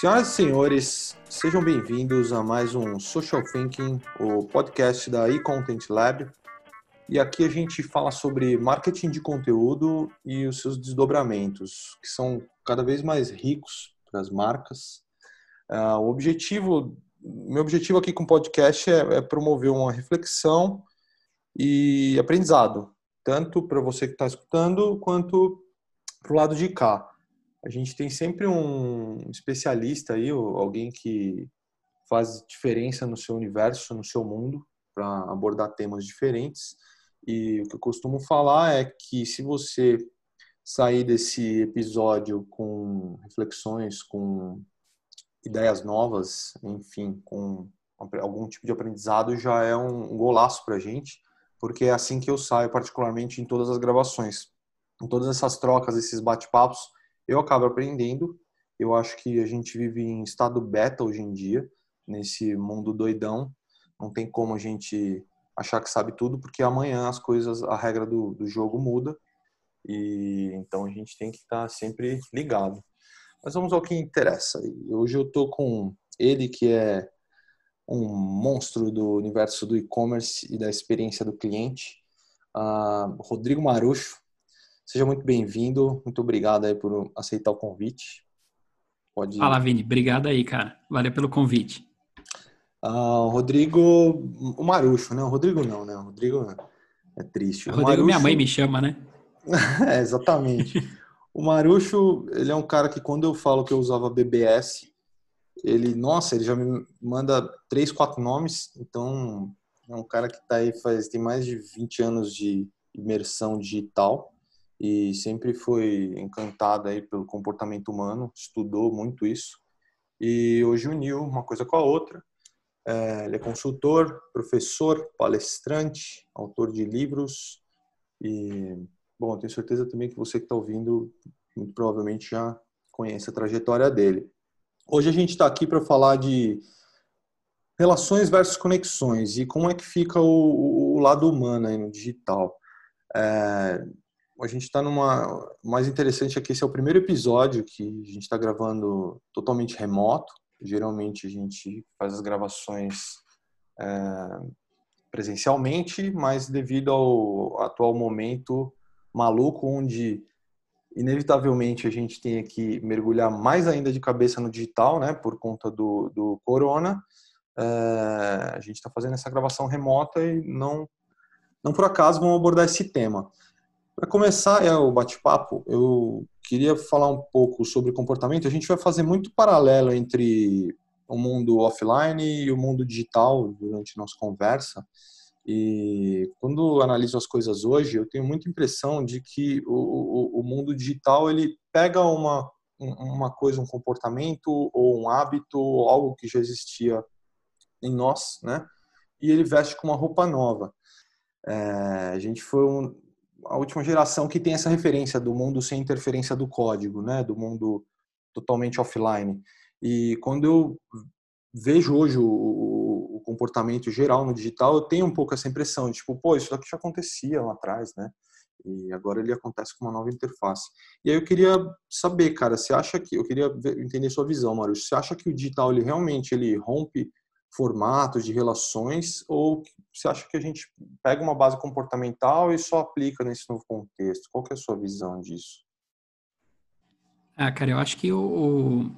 Senhoras e senhores, sejam bem-vindos a mais um Social Thinking, o podcast da eContent Lab. E aqui a gente fala sobre marketing de conteúdo e os seus desdobramentos, que são cada vez mais ricos para as marcas. Uh, o objetivo, meu objetivo aqui com o podcast é, é promover uma reflexão e aprendizado, tanto para você que está escutando quanto para o lado de cá. A gente tem sempre um especialista aí, alguém que faz diferença no seu universo, no seu mundo, para abordar temas diferentes. E o que eu costumo falar é que se você sair desse episódio com reflexões, com ideias novas, enfim, com algum tipo de aprendizado, já é um golaço para a gente, porque é assim que eu saio, particularmente em todas as gravações. Em todas essas trocas, esses bate-papos, eu acabo aprendendo. Eu acho que a gente vive em estado beta hoje em dia, nesse mundo doidão. Não tem como a gente achar que sabe tudo, porque amanhã as coisas, a regra do, do jogo muda. E então a gente tem que estar sempre ligado. Mas vamos ao que interessa. Hoje eu tô com ele que é um monstro do universo do e-commerce e da experiência do cliente, uh, Rodrigo Marucho. Seja muito bem-vindo, muito obrigado aí por aceitar o convite. Pode... Fala, Vini, obrigado aí, cara. Valeu pelo convite. Uh, Rodrigo, o Marucho, né? O Rodrigo não, né? O Rodrigo é triste. O Rodrigo, Marucho... minha mãe me chama, né? é, exatamente. o Marucho, ele é um cara que quando eu falo que eu usava BBS, ele, nossa, ele já me manda três, quatro nomes, então é um cara que está aí faz, tem mais de 20 anos de imersão digital e sempre foi encantado aí pelo comportamento humano, estudou muito isso e hoje uniu uma coisa com a outra. É, ele é consultor, professor, palestrante, autor de livros e, bom, tenho certeza também que você que está ouvindo muito provavelmente já conhece a trajetória dele. Hoje a gente está aqui para falar de relações versus conexões e como é que fica o, o lado humano aí no digital. É, a gente está numa. mais interessante aqui, esse é o primeiro episódio que a gente está gravando totalmente remoto. Geralmente a gente faz as gravações é, presencialmente, mas devido ao atual momento maluco, onde inevitavelmente a gente tem que mergulhar mais ainda de cabeça no digital, né, por conta do, do corona. É, a gente está fazendo essa gravação remota e não, não por acaso vamos abordar esse tema. Para começar é, o bate-papo, eu queria falar um pouco sobre comportamento. A gente vai fazer muito paralelo entre o mundo offline e o mundo digital durante nossa conversa. E quando analiso as coisas hoje, eu tenho muita impressão de que o, o, o mundo digital ele pega uma, uma coisa, um comportamento ou um hábito, ou algo que já existia em nós, né? E ele veste com uma roupa nova. É, a gente foi um, a última geração que tem essa referência do mundo sem interferência do código, né? Do mundo totalmente offline. E quando eu vejo hoje o, o, comportamento geral no digital, eu tenho um pouco essa impressão de tipo, pô, isso daqui já acontecia lá atrás, né? E agora ele acontece com uma nova interface. E aí eu queria saber, cara, você acha que eu queria entender sua visão, Mário. Você acha que o digital ele realmente ele rompe formatos de relações ou você acha que a gente pega uma base comportamental e só aplica nesse novo contexto? Qual é a sua visão disso? Ah, cara, eu acho que o, o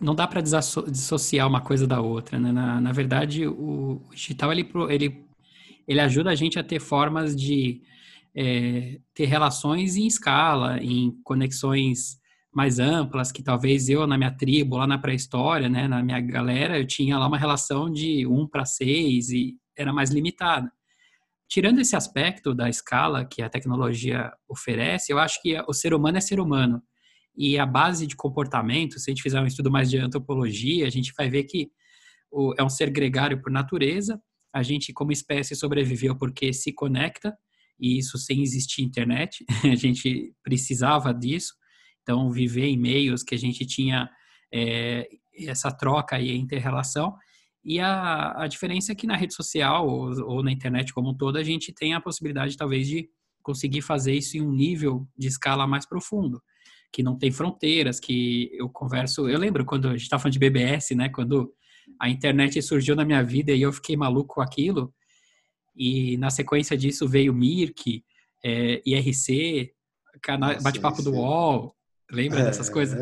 não dá para dissociar uma coisa da outra, né? Na, na verdade, o digital ele, ele, ele ajuda a gente a ter formas de é, ter relações em escala, em conexões mais amplas, que talvez eu na minha tribo, lá na pré-história, né, na minha galera, eu tinha lá uma relação de um para seis e era mais limitada. Tirando esse aspecto da escala que a tecnologia oferece, eu acho que o ser humano é ser humano. E a base de comportamento, se a gente fizer um estudo mais de antropologia, a gente vai ver que é um ser gregário por natureza. A gente, como espécie, sobreviveu porque se conecta, e isso sem existir internet. A gente precisava disso. Então, viver em meios que a gente tinha é, essa troca e inter-relação. E a, a diferença é que na rede social ou, ou, na internet como um todo, a gente tem a possibilidade, talvez, de conseguir fazer isso em um nível de escala mais profundo. que não tem fronteiras, que eu converso. Eu lembro quando a gente estava falando de BBS, né? Quando a internet surgiu na minha vida e eu fiquei maluco com aquilo. E na sequência disso veio Mirk, é, IRC, bate-papo do UOL. Lembra é, dessas coisas?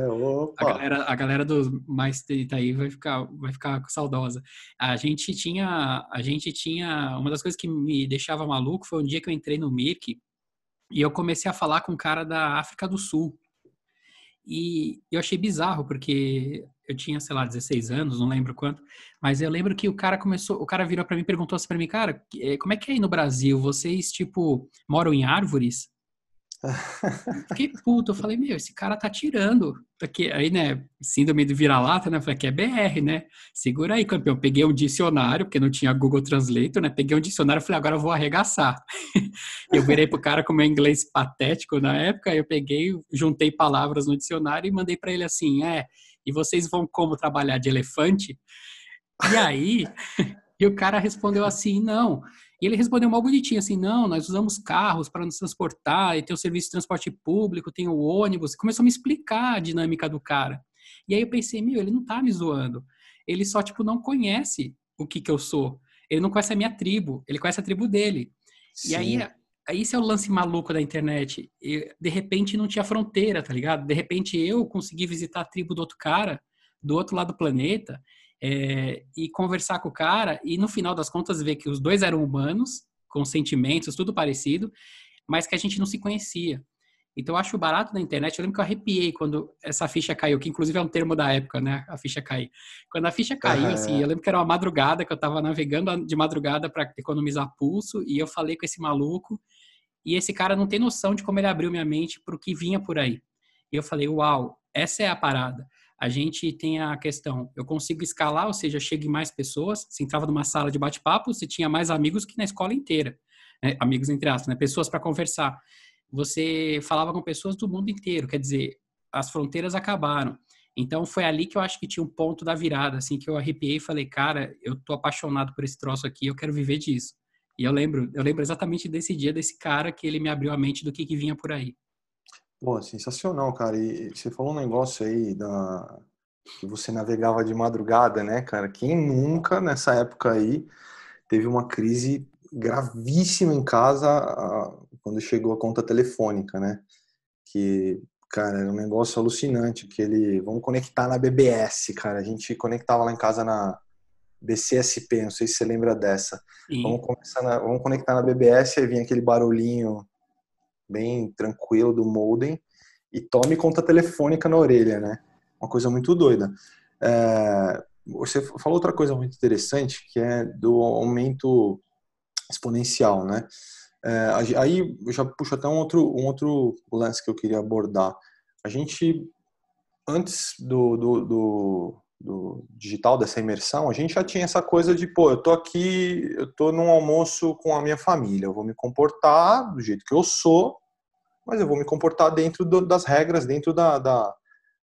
A galera, a galera dos mais 30 aí vai ficar, vai ficar saudosa. A gente tinha, a gente tinha, uma das coisas que me deixava maluco foi um dia que eu entrei no Mirk e eu comecei a falar com um cara da África do Sul. E eu achei bizarro, porque eu tinha, sei lá, 16 anos, não lembro quanto, mas eu lembro que o cara começou, o cara virou para mim e perguntou assim para mim, cara, eh, como é que é aí no Brasil? Vocês, tipo, moram em árvores? Fiquei puto, eu falei, meu, esse cara tá tirando. Porque aí, né, síndrome do vira-lata, né? Falei que é BR, né? Segura aí, campeão. Peguei um dicionário, porque não tinha Google Translator, né? Peguei um dicionário e falei, agora eu vou arregaçar. eu virei pro cara com meu inglês patético na época, eu peguei, juntei palavras no dicionário e mandei para ele assim, é, e vocês vão como trabalhar de elefante? E aí, e o cara respondeu assim, não, e ele respondeu mal bonitinho, assim, não, nós usamos carros para nos transportar, e tem o serviço de transporte público, tem o ônibus. Começou a me explicar a dinâmica do cara. E aí eu pensei, meu, ele não tá me zoando. Ele só, tipo, não conhece o que que eu sou. Ele não conhece a minha tribo, ele conhece a tribo dele. Sim. E aí, aí esse é o lance maluco da internet. E, de repente não tinha fronteira, tá ligado? De repente eu consegui visitar a tribo do outro cara, do outro lado do planeta, é, e conversar com o cara e no final das contas ver que os dois eram humanos, com sentimentos, tudo parecido, mas que a gente não se conhecia. Então eu acho barato na internet. Eu lembro que eu arrepiei quando essa ficha caiu, que inclusive é um termo da época, né? A ficha cair. Quando a ficha caiu, uhum. assim, eu lembro que era uma madrugada que eu tava navegando de madrugada para economizar pulso e eu falei com esse maluco e esse cara não tem noção de como ele abriu minha mente para o que vinha por aí. E eu falei, uau, essa é a parada a gente tem a questão, eu consigo escalar, ou seja, chegue mais pessoas. Se entrava numa sala de bate-papo, você tinha mais amigos que na escola inteira. Né? Amigos entre aspas, né? pessoas para conversar. Você falava com pessoas do mundo inteiro, quer dizer, as fronteiras acabaram. Então foi ali que eu acho que tinha um ponto da virada, assim, que eu arrepiei e falei, cara, eu tô apaixonado por esse troço aqui, eu quero viver disso. E eu lembro, eu lembro exatamente desse dia desse cara que ele me abriu a mente do que, que vinha por aí. Pô, sensacional, cara. E você falou um negócio aí da que você navegava de madrugada, né, cara? Quem nunca nessa época aí teve uma crise gravíssima em casa quando chegou a conta telefônica, né? Que, cara, era um negócio alucinante, que ele, vamos conectar na BBS, cara. A gente conectava lá em casa na BCSP, não sei se você lembra dessa. Vamos, na, vamos conectar na BBS, aí vinha aquele barulhinho bem tranquilo do modem e tome conta telefônica na orelha, né? Uma coisa muito doida. É, você falou outra coisa muito interessante, que é do aumento exponencial, né? É, aí eu já puxo até um outro, um outro lance que eu queria abordar. A gente, antes do, do, do, do digital, dessa imersão, a gente já tinha essa coisa de, pô, eu tô aqui, eu tô num almoço com a minha família, eu vou me comportar do jeito que eu sou, mas eu vou me comportar dentro do, das regras, dentro da, da,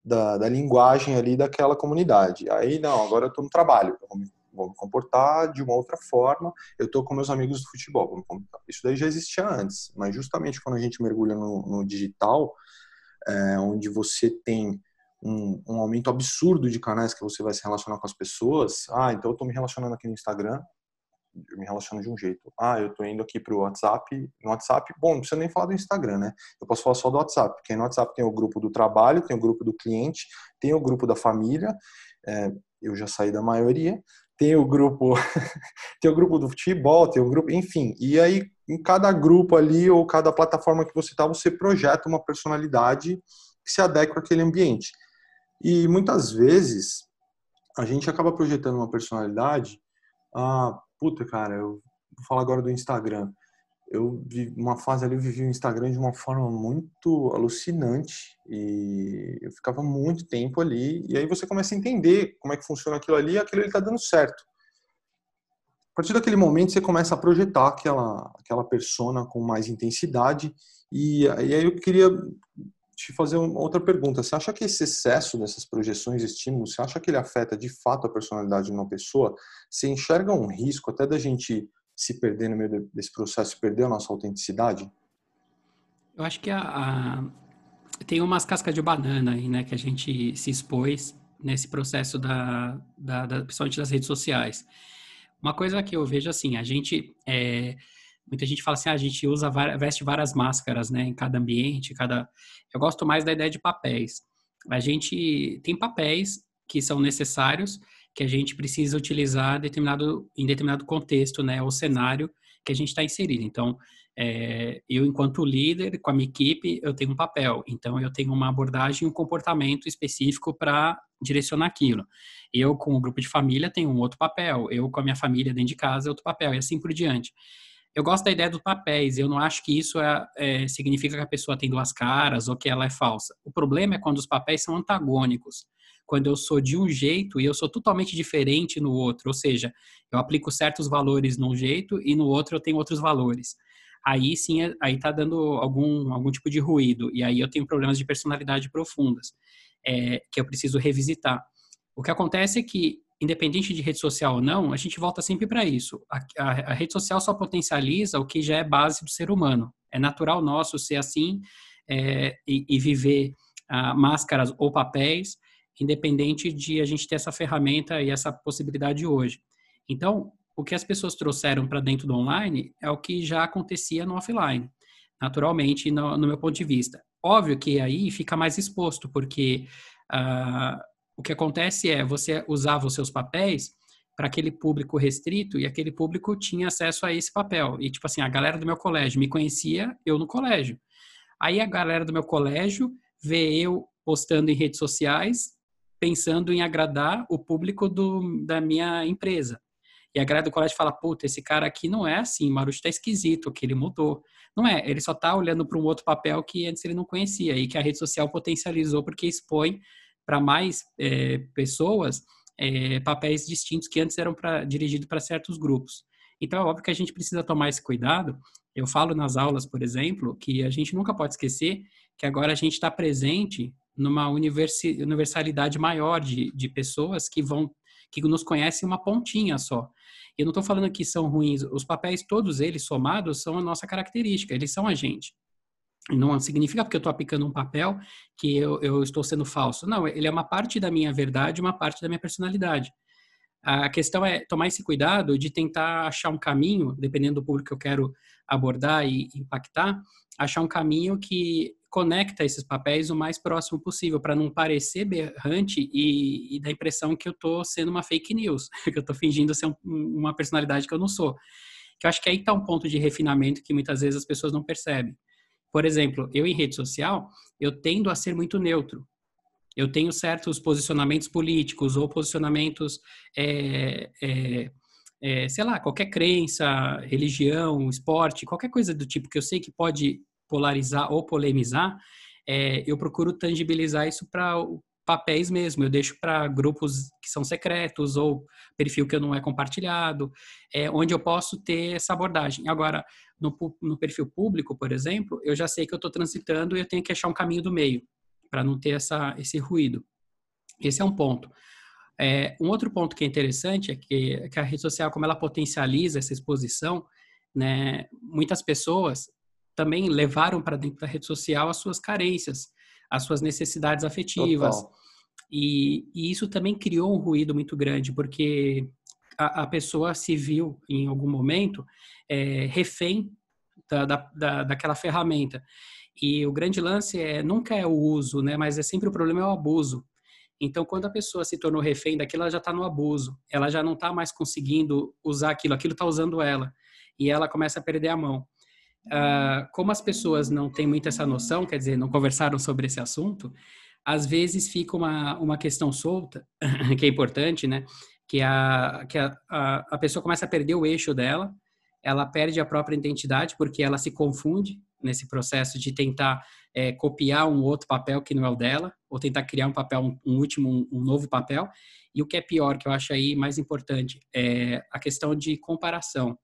da, da, linguagem ali daquela comunidade. Aí, não, agora eu estou no trabalho, eu vou me, vou me, comportar de uma outra forma, eu estou com meus amigos do futebol. Isso daí já existia antes, mas justamente quando a gente mergulha no, no digital, é, onde você tem um, um, aumento absurdo de canais que você vai se relacionar com as pessoas, ah, então eu estou me relacionando aqui no Instagram, eu me relaciono de um jeito. Ah, eu tô indo aqui pro WhatsApp. No WhatsApp, bom, não precisa nem falar do Instagram, né? Eu posso falar só do WhatsApp, porque no WhatsApp tem o grupo do trabalho, tem o grupo do cliente, tem o grupo da família. É, eu já saí da maioria. Tem o grupo, tem o grupo do futebol, tem o grupo, enfim. E aí, em cada grupo ali ou cada plataforma que você tá, você projeta uma personalidade que se adequa àquele ambiente. E muitas vezes a gente acaba projetando uma personalidade ah, puta, cara, eu vou falar agora do Instagram. Eu vi uma fase ali, eu vivi o Instagram de uma forma muito alucinante e eu ficava muito tempo ali e aí você começa a entender como é que funciona aquilo ali e aquilo ali tá dando certo. A partir daquele momento você começa a projetar aquela aquela persona com mais intensidade e, e aí eu queria te fazer uma outra pergunta. Você acha que esse excesso dessas projeções e estímulos, você acha que ele afeta de fato a personalidade de uma pessoa? Você enxerga um risco até da gente se perder no meio desse processo, perder a nossa autenticidade? Eu acho que a, a, tem umas cascas de banana aí, né, que a gente se expôs nesse processo da, da, da principalmente das redes sociais. Uma coisa que eu vejo assim, a gente é, muita gente fala assim, ah, a gente usa veste várias máscaras, né, em cada ambiente, cada. Eu gosto mais da ideia de papéis. A gente tem papéis que são necessários, que a gente precisa utilizar determinado, em determinado contexto, né, ou cenário que a gente está inserido. Então, é, eu, enquanto líder, com a minha equipe, eu tenho um papel. Então, eu tenho uma abordagem, um comportamento específico para direcionar aquilo. Eu, com o grupo de família, tenho um outro papel. Eu, com a minha família dentro de casa, outro papel, e assim por diante. Eu gosto da ideia dos papéis. Eu não acho que isso é, é, significa que a pessoa tem duas caras ou que ela é falsa. O problema é quando os papéis são antagônicos. Quando eu sou de um jeito e eu sou totalmente diferente no outro. Ou seja, eu aplico certos valores num jeito e no outro eu tenho outros valores aí sim, aí tá dando algum, algum tipo de ruído. E aí eu tenho problemas de personalidade profundas, é, que eu preciso revisitar. O que acontece é que, independente de rede social ou não, a gente volta sempre para isso. A, a, a, rede social só potencializa o que já é base do ser humano. É natural nosso ser assim é, e, e, viver ah, máscaras ou papéis, independente de a gente ter essa ferramenta e essa possibilidade hoje. Então, o que as pessoas trouxeram para dentro do online é o que já acontecia no offline, naturalmente, no, no meu ponto de vista. Óbvio que aí fica mais exposto, porque uh, o que acontece é você usava os seus papéis para aquele público restrito e aquele público tinha acesso a esse papel. E, tipo assim, a galera do meu colégio me conhecia, eu no colégio. Aí a galera do meu colégio vê eu postando em redes sociais, pensando em agradar o público do, da minha empresa. E a galera do colégio fala, puta, esse cara aqui não é assim, Marucho tá esquisito, que ele mudou. Não é, ele só tá olhando para um outro papel que antes ele não conhecia e que a rede social potencializou porque expõe para mais é, pessoas é, papéis distintos que antes eram pra, dirigidos para certos grupos. Então é óbvio que a gente precisa tomar esse cuidado. Eu falo nas aulas, por exemplo, que a gente nunca pode esquecer que agora a gente está presente numa universalidade maior de, de pessoas que vão que nos conhecem uma pontinha só. Eu não estou falando que são ruins, os papéis, todos eles somados, são a nossa característica, eles são a gente. Não significa porque eu estou aplicando um papel que eu, eu estou sendo falso. Não, ele é uma parte da minha verdade, uma parte da minha personalidade. A questão é tomar esse cuidado de tentar achar um caminho, dependendo do público que eu quero abordar e impactar, achar um caminho que conecta esses papéis o mais próximo possível, para não parecer berrante e, e dar a impressão que eu estou sendo uma fake news, que eu estou fingindo ser um, uma personalidade que eu não sou. Que eu acho que aí está um ponto de refinamento que muitas vezes as pessoas não percebem. Por exemplo, eu em rede social, eu tendo a ser muito neutro. Eu tenho certos posicionamentos políticos ou posicionamentos, é, é, é, sei lá, qualquer crença, religião, esporte, qualquer coisa do tipo que eu sei que pode polarizar ou polemizar, é, eu procuro tangibilizar isso para papéis mesmo. Eu deixo para grupos que são secretos ou perfil que não é compartilhado, é, onde eu posso ter essa abordagem. Agora, no, no perfil público, por exemplo, eu já sei que eu estou transitando e eu tenho que achar um caminho do meio para não ter essa, esse ruído. Esse é um ponto. É, um outro ponto que é interessante é que, que, a rede social, como ela potencializa essa exposição, né, muitas pessoas também levaram para dentro da rede social as suas carências, as suas necessidades afetivas. E, e, isso também criou um ruído muito grande, porque a, a pessoa se viu, em algum momento, é, refém da, da, daquela ferramenta. E o grande lance é nunca é o uso, né? Mas é sempre o problema é o abuso. Então, quando a pessoa se tornou refém daquilo, ela já está no abuso. Ela já não está mais conseguindo usar aquilo, aquilo está usando ela. E ela começa a perder a mão. Uh, como as pessoas não têm muito essa noção, quer dizer, não conversaram sobre esse assunto, às vezes fica uma, uma questão solta, que é importante, né? Que, a, que a, a, a pessoa começa a perder o eixo dela, ela perde a própria identidade porque ela se confunde nesse processo de tentar é, copiar um outro papel que não é o dela, ou tentar criar um papel, um, um último, um, um, novo papel. E o que é pior, que eu acho aí mais importante, é a questão de comparação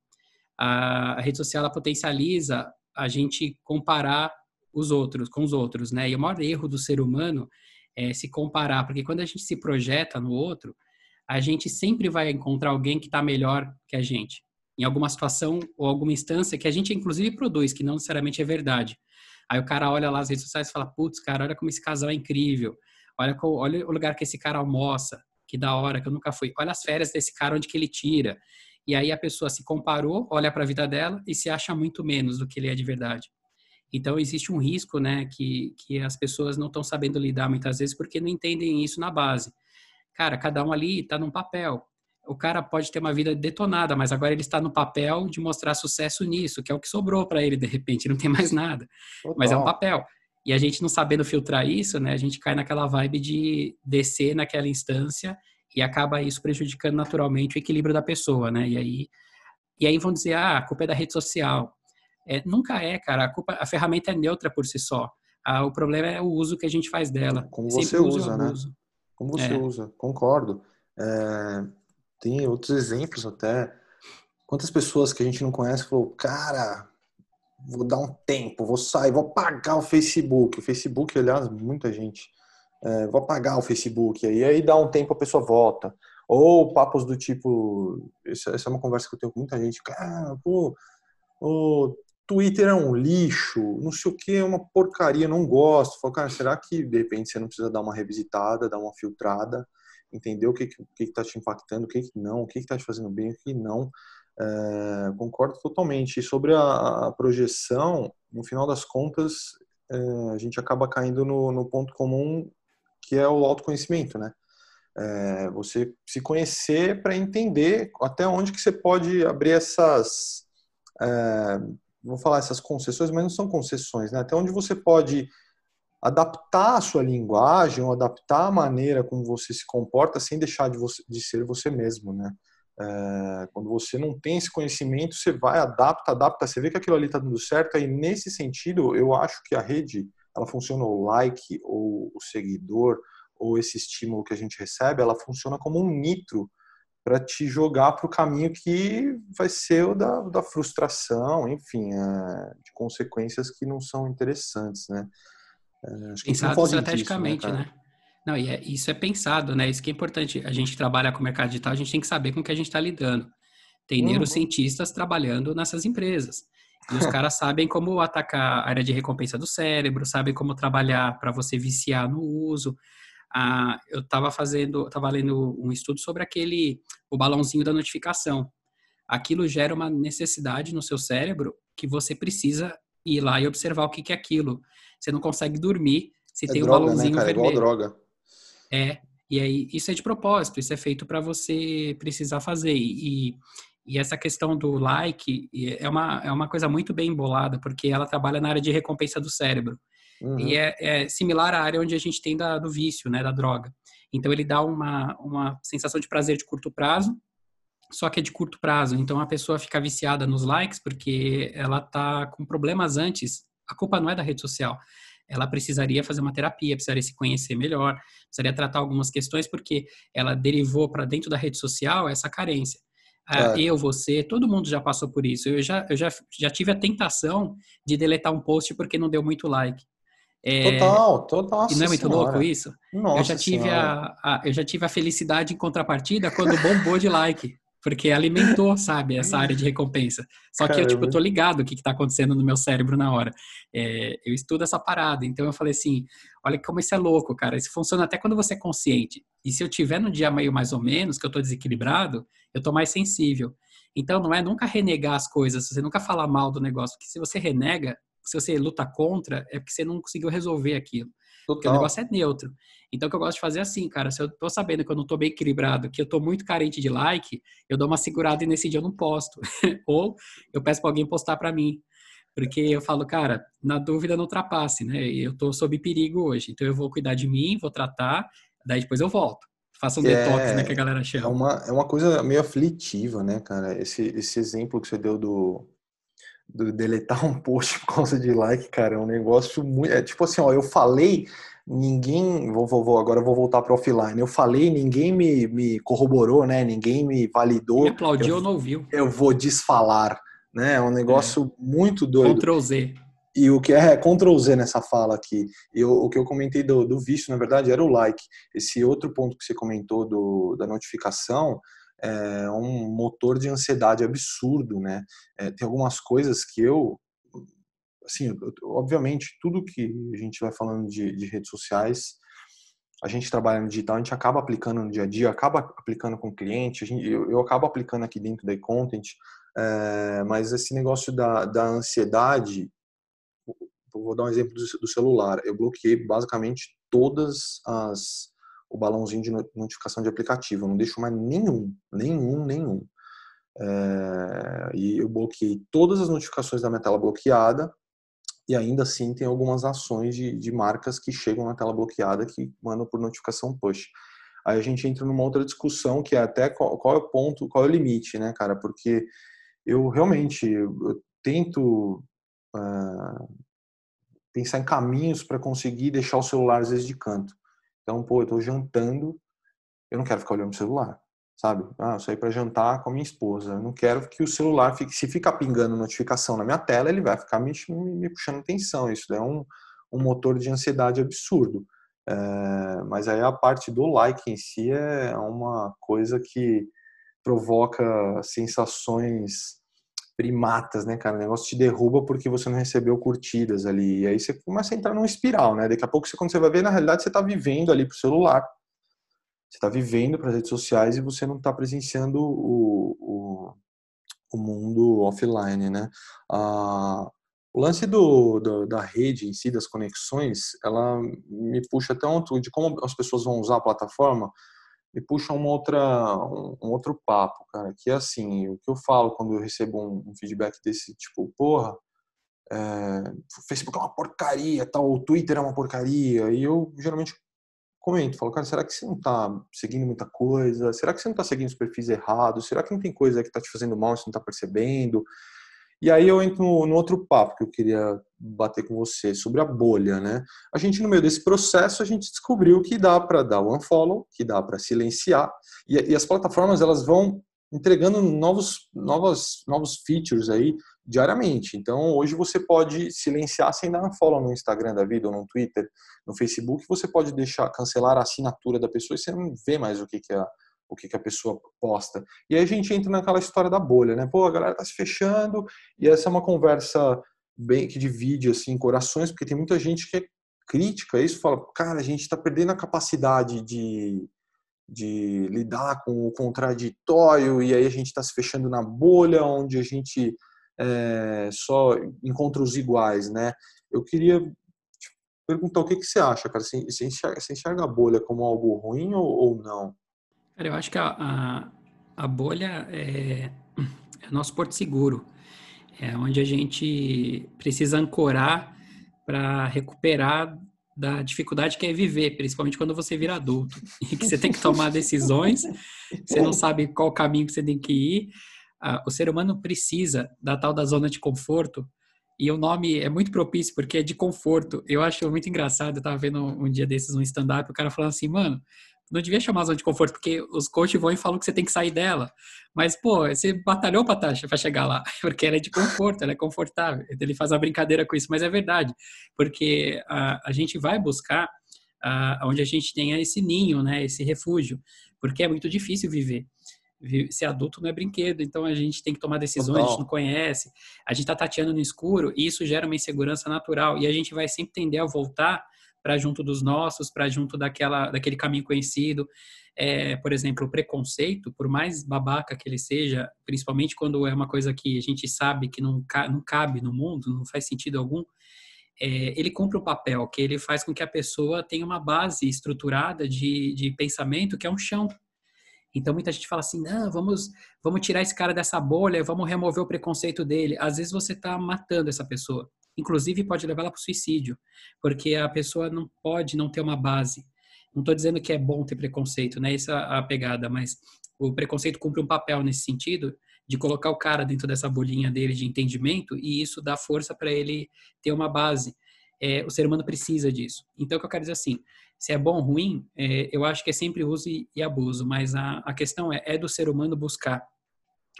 a, rede social ela potencializa a gente comparar os outros com os outros, né? E o maior erro do ser humano é se comparar, porque quando a gente se projeta no outro, a gente sempre vai encontrar alguém que está melhor que a gente, em alguma situação ou alguma instância que a gente inclusive produz, que não necessariamente é verdade. Aí o cara olha lá as redes sociais e fala, putz, cara, olha como esse casal é incrível. Olha, olha o lugar que esse cara almoça, que da hora, que eu nunca fui. Olha as férias desse cara, onde que ele tira. E aí a pessoa se comparou, olha para a vida dela e se acha muito menos do que ele é de verdade. Então existe um risco, né, que, que as pessoas não estão sabendo lidar muitas vezes porque não entendem isso na base. Cara, cada um ali está num papel. O cara pode ter uma vida detonada, mas agora ele está no papel de mostrar sucesso nisso, que é o que sobrou para ele de repente, não tem mais nada. Total. Mas é um papel. E a gente não sabendo filtrar isso, né, a gente cai naquela vibe de descer naquela instância e acaba isso prejudicando naturalmente o equilíbrio da pessoa, né? E aí, e aí vão dizer, ah, a culpa é da rede social. É, nunca é, cara. A, culpa, a ferramenta é neutra por si só. Ah, o problema é o uso que a gente faz dela. Como você usa, né? Como você é. usa. Concordo. É, tem outros exemplos até. Quantas pessoas que a gente não conhece falou, cara, vou dar um tempo, vou sair, vou apagar o Facebook. O Facebook, aliás, muita gente. É, vou apagar o Facebook. E aí dá um tempo a pessoa volta. Ou papos do tipo. Essa, é uma conversa que eu tenho com muita gente. Cara, pô, o Twitter é um lixo, não sei o que, é uma porcaria, não gosto. Falo, cara, será que de repente você não precisa dar uma revisitada, dar uma filtrada, entender o que que, que, que tá te impactando, o que, que não, o que que tá te fazendo bem, o que não. É, concordo totalmente. E sobre a, a, projeção, no final das contas, é, a gente acaba caindo no, no, ponto comum que é o autoconhecimento, né? É, você se conhecer para entender até onde que você pode abrir essas é, vou falar essas concessões, mas não são concessões, né? Até onde você pode adaptar a sua linguagem ou adaptar a maneira como você se comporta sem deixar de, você, de ser você mesmo, né? É, quando você não tem esse conhecimento, você vai, adapta, adapta, você vê que aquilo ali está dando certo, aí nesse sentido, eu acho que a rede, ela funciona o like, ou o seguidor, ou esse estímulo que a gente recebe, ela funciona como um nitro para te jogar para o caminho que vai ser o da, da frustração, enfim, é, de consequências que não são interessantes, né? É, acho que Pensado estrategicamente, disso, né, né? Não, e é, isso é pensado, né? Isso que é importante. A gente trabalha com o mercado digital, a gente tem que saber com que a gente está lidando. Tem uhum. neurocientistas trabalhando nessas empresas. E os caras sabem como atacar a área de recompensa do cérebro, sabem como trabalhar para você viciar no uso, ah, eu estava fazendo, estava lendo um estudo sobre aquele, o balãozinho da notificação. Aquilo gera uma necessidade no seu cérebro que você precisa ir lá e observar o que, que é aquilo. Você não consegue dormir se é tem droga, um né, balãozinho né, cara? vermelho. É igual droga. É, e aí isso é de propósito, isso é feito para você precisar fazer. E, e essa questão do like é uma, é uma coisa muito bem embolada, porque ela trabalha na área de recompensa do cérebro. Uhum. E é, é, similar à área onde a gente tem da, do vício, né, da droga. Então ele dá uma, uma sensação de prazer de curto prazo, só que é de curto prazo. Então a pessoa fica viciada nos likes porque ela tá com problemas antes. A culpa não é da rede social. Ela precisaria fazer uma terapia, precisaria se conhecer melhor, precisaria tratar algumas questões porque ela derivou para dentro da rede social essa carência. É. Eu, você, todo mundo já passou por isso. Eu já, eu já, já tive a tentação de deletar um post porque não deu muito like. É, total, total. E não é muito senhora. louco isso? Nossa eu já tive a, a, eu já tive a felicidade em contrapartida quando bombou de like, porque alimentou, sabe, essa área de recompensa. Só que eu tipo, eu tô ligado o que, que tá acontecendo no meu cérebro na hora. É, eu estudo essa parada, então eu falei assim, olha como isso é louco, cara. Isso funciona até quando você é consciente. E se eu tiver no dia meio mais ou menos, que eu tô desequilibrado, eu tô mais sensível. Então não é nunca renegar as coisas, você nunca falar mal do negócio, porque se você renega, se você luta contra, é porque você não conseguiu resolver aquilo. Total. Porque o negócio é neutro. Então, o que eu gosto de fazer é assim, cara, se eu tô sabendo que eu não tô bem equilibrado, que eu tô muito carente de like, eu dou uma segurada e nesse dia eu não posto. Ou eu peço para alguém postar para mim. Porque eu falo, cara, na dúvida não ultrapasse, né? Eu tô sob perigo hoje. Então, eu vou cuidar de mim, vou tratar, daí depois eu volto. Faça um detox, é, né, que a galera chama. É uma, é uma coisa meio aflitiva, né, cara? Esse, esse exemplo que você deu do, do deletar um post por causa de like, cara, é um negócio muito. É tipo assim, ó, eu falei, ninguém. Vou, vou, vou agora vou voltar para offline. Eu falei, ninguém me, me corroborou, né? Ninguém me validou. Me aplaudiu eu, ou não ouviu. Eu vou desfalar, né? É um negócio é. muito doido. Ctrl Z. E o que é, é Ctrl Z nessa fala aqui. E o, que eu comentei do, do vício, na verdade, era o like. Esse outro ponto que você comentou do, da notificação, é um motor de ansiedade absurdo, né? É, tem algumas coisas que eu assim, obviamente, tudo que a gente vai falando de, de redes sociais, a gente trabalha no digital, a gente acaba aplicando no dia a dia, acaba aplicando com o cliente, gente, eu, eu, acabo aplicando aqui dentro da e-content, é, mas esse negócio da, da ansiedade, vou dar um exemplo do, do, celular, eu bloqueei basicamente todas as o balãozinho de notificação de aplicativo, eu não deixo mais nenhum, nenhum, nenhum. É, e eu bloqueei todas as notificações da minha tela bloqueada, e ainda assim tem algumas ações de, de marcas que chegam na tela bloqueada que mandam por notificação push. Aí a gente entra numa outra discussão que é até qual, qual é o ponto, qual é o limite, né, cara? Porque eu realmente eu tento uh, pensar em caminhos para conseguir deixar o celular às vezes de canto. Então, pô, eu tô jantando, eu não quero ficar olhando o celular sabe? Ah, eu saí para jantar com a minha esposa. Eu não quero que o celular fique, se ficar pingando notificação na minha tela, ele vai ficar me, me, me puxando atenção. Isso é um, um motor de ansiedade absurdo. É, mas aí a parte do like em si é uma coisa que provoca sensações primatas, né, cara? O negócio te derruba porque você não recebeu curtidas ali. E aí você começa a entrar numa espiral, né? Daqui a pouco, você, quando você vai ver, na realidade, você está vivendo ali pro celular você está vivendo para as redes sociais e você não está presenciando o, o, o, mundo offline, né? Ah, o lance do, do, da rede em si, das conexões, ela me puxa tanto de como as pessoas vão usar a plataforma, me puxa uma outra, um, um outro papo, cara, que é assim, o que eu falo quando eu recebo um, um feedback desse tipo, porra, é, o Facebook é uma porcaria, tal, o Twitter é uma porcaria, e eu geralmente comento, falo, cara, será que você não está seguindo muita coisa? Será que você não está seguindo os perfis errados? Será que não tem coisa que está te fazendo mal e você não está percebendo? E aí eu entro no, outro papo que eu queria bater com você, sobre a bolha, né? A gente, no meio desse processo, a gente descobriu que dá para dar o unfollow, que dá para silenciar, e, e, as plataformas, elas vão entregando novos, novos, novos features aí diariamente. Então, hoje você pode silenciar sem dar um follow no Instagram da vida ou no Twitter, no Facebook, você pode deixar cancelar a assinatura da pessoa e você não vê mais o que que a o que, que a pessoa posta. E aí a gente entra naquela história da bolha, né? Pô, a galera tá se fechando e essa é uma conversa bem que divide assim corações, porque tem muita gente que é crítica isso, fala, cara, a gente está perdendo a capacidade de de lidar com o contraditório e aí a gente está se fechando na bolha onde a gente é, só encontra os iguais, né? Eu queria perguntar o que, que você acha, cara? Você enxerga, enxerga a bolha como algo ruim ou, ou não? Cara, eu acho que a, a, a bolha é, é nosso porto seguro. É onde a gente precisa ancorar para recuperar da dificuldade que é viver, principalmente quando você vira adulto, e que você tem que tomar decisões, você não sabe qual caminho que você tem que ir, ah, o ser humano precisa da tal da zona de conforto e o nome é muito propício porque é de conforto. Eu acho muito engraçado. Eu tava vendo um dia desses um stand-up, o cara falando assim, mano, não devia chamar zona de conforto porque os coaches vão e falam que você tem que sair dela. Mas, pô, você batalhou pra, pra chegar lá, porque ela é de conforto, ela é confortável. Ele faz uma brincadeira com isso, mas é verdade, porque a, a gente vai buscar a, onde a gente tenha esse ninho, né, esse refúgio, porque é muito difícil viver ser adulto não é brinquedo, então a gente tem que tomar decisões, Total. a gente não conhece, a gente está tateando no escuro e isso gera uma insegurança natural e a gente vai sempre tender a voltar para junto dos nossos, para junto daquela, daquele caminho conhecido. É, por exemplo, o preconceito, por mais babaca que ele seja, principalmente quando é uma coisa que a gente sabe que não, não cabe no mundo, não faz sentido algum, é, ele cumpre o papel que ele faz com que a pessoa tenha uma base estruturada de, de pensamento que é um chão então muita gente fala assim, não, vamos, vamos tirar esse cara dessa bolha, vamos remover o preconceito dele. Às vezes você está matando essa pessoa. Inclusive pode levar ela para o suicídio, porque a pessoa não pode não ter uma base. Não estou dizendo que é bom ter preconceito, né? Essa é a pegada, mas o preconceito cumpre um papel nesse sentido de colocar o cara dentro dessa bolinha dele de entendimento e isso dá força para ele ter uma base. É, o ser humano precisa disso. Então, o que eu quero dizer assim, se é bom ou ruim, é, eu acho que é sempre uso e, e abuso, mas a, a questão é, é do ser humano buscar.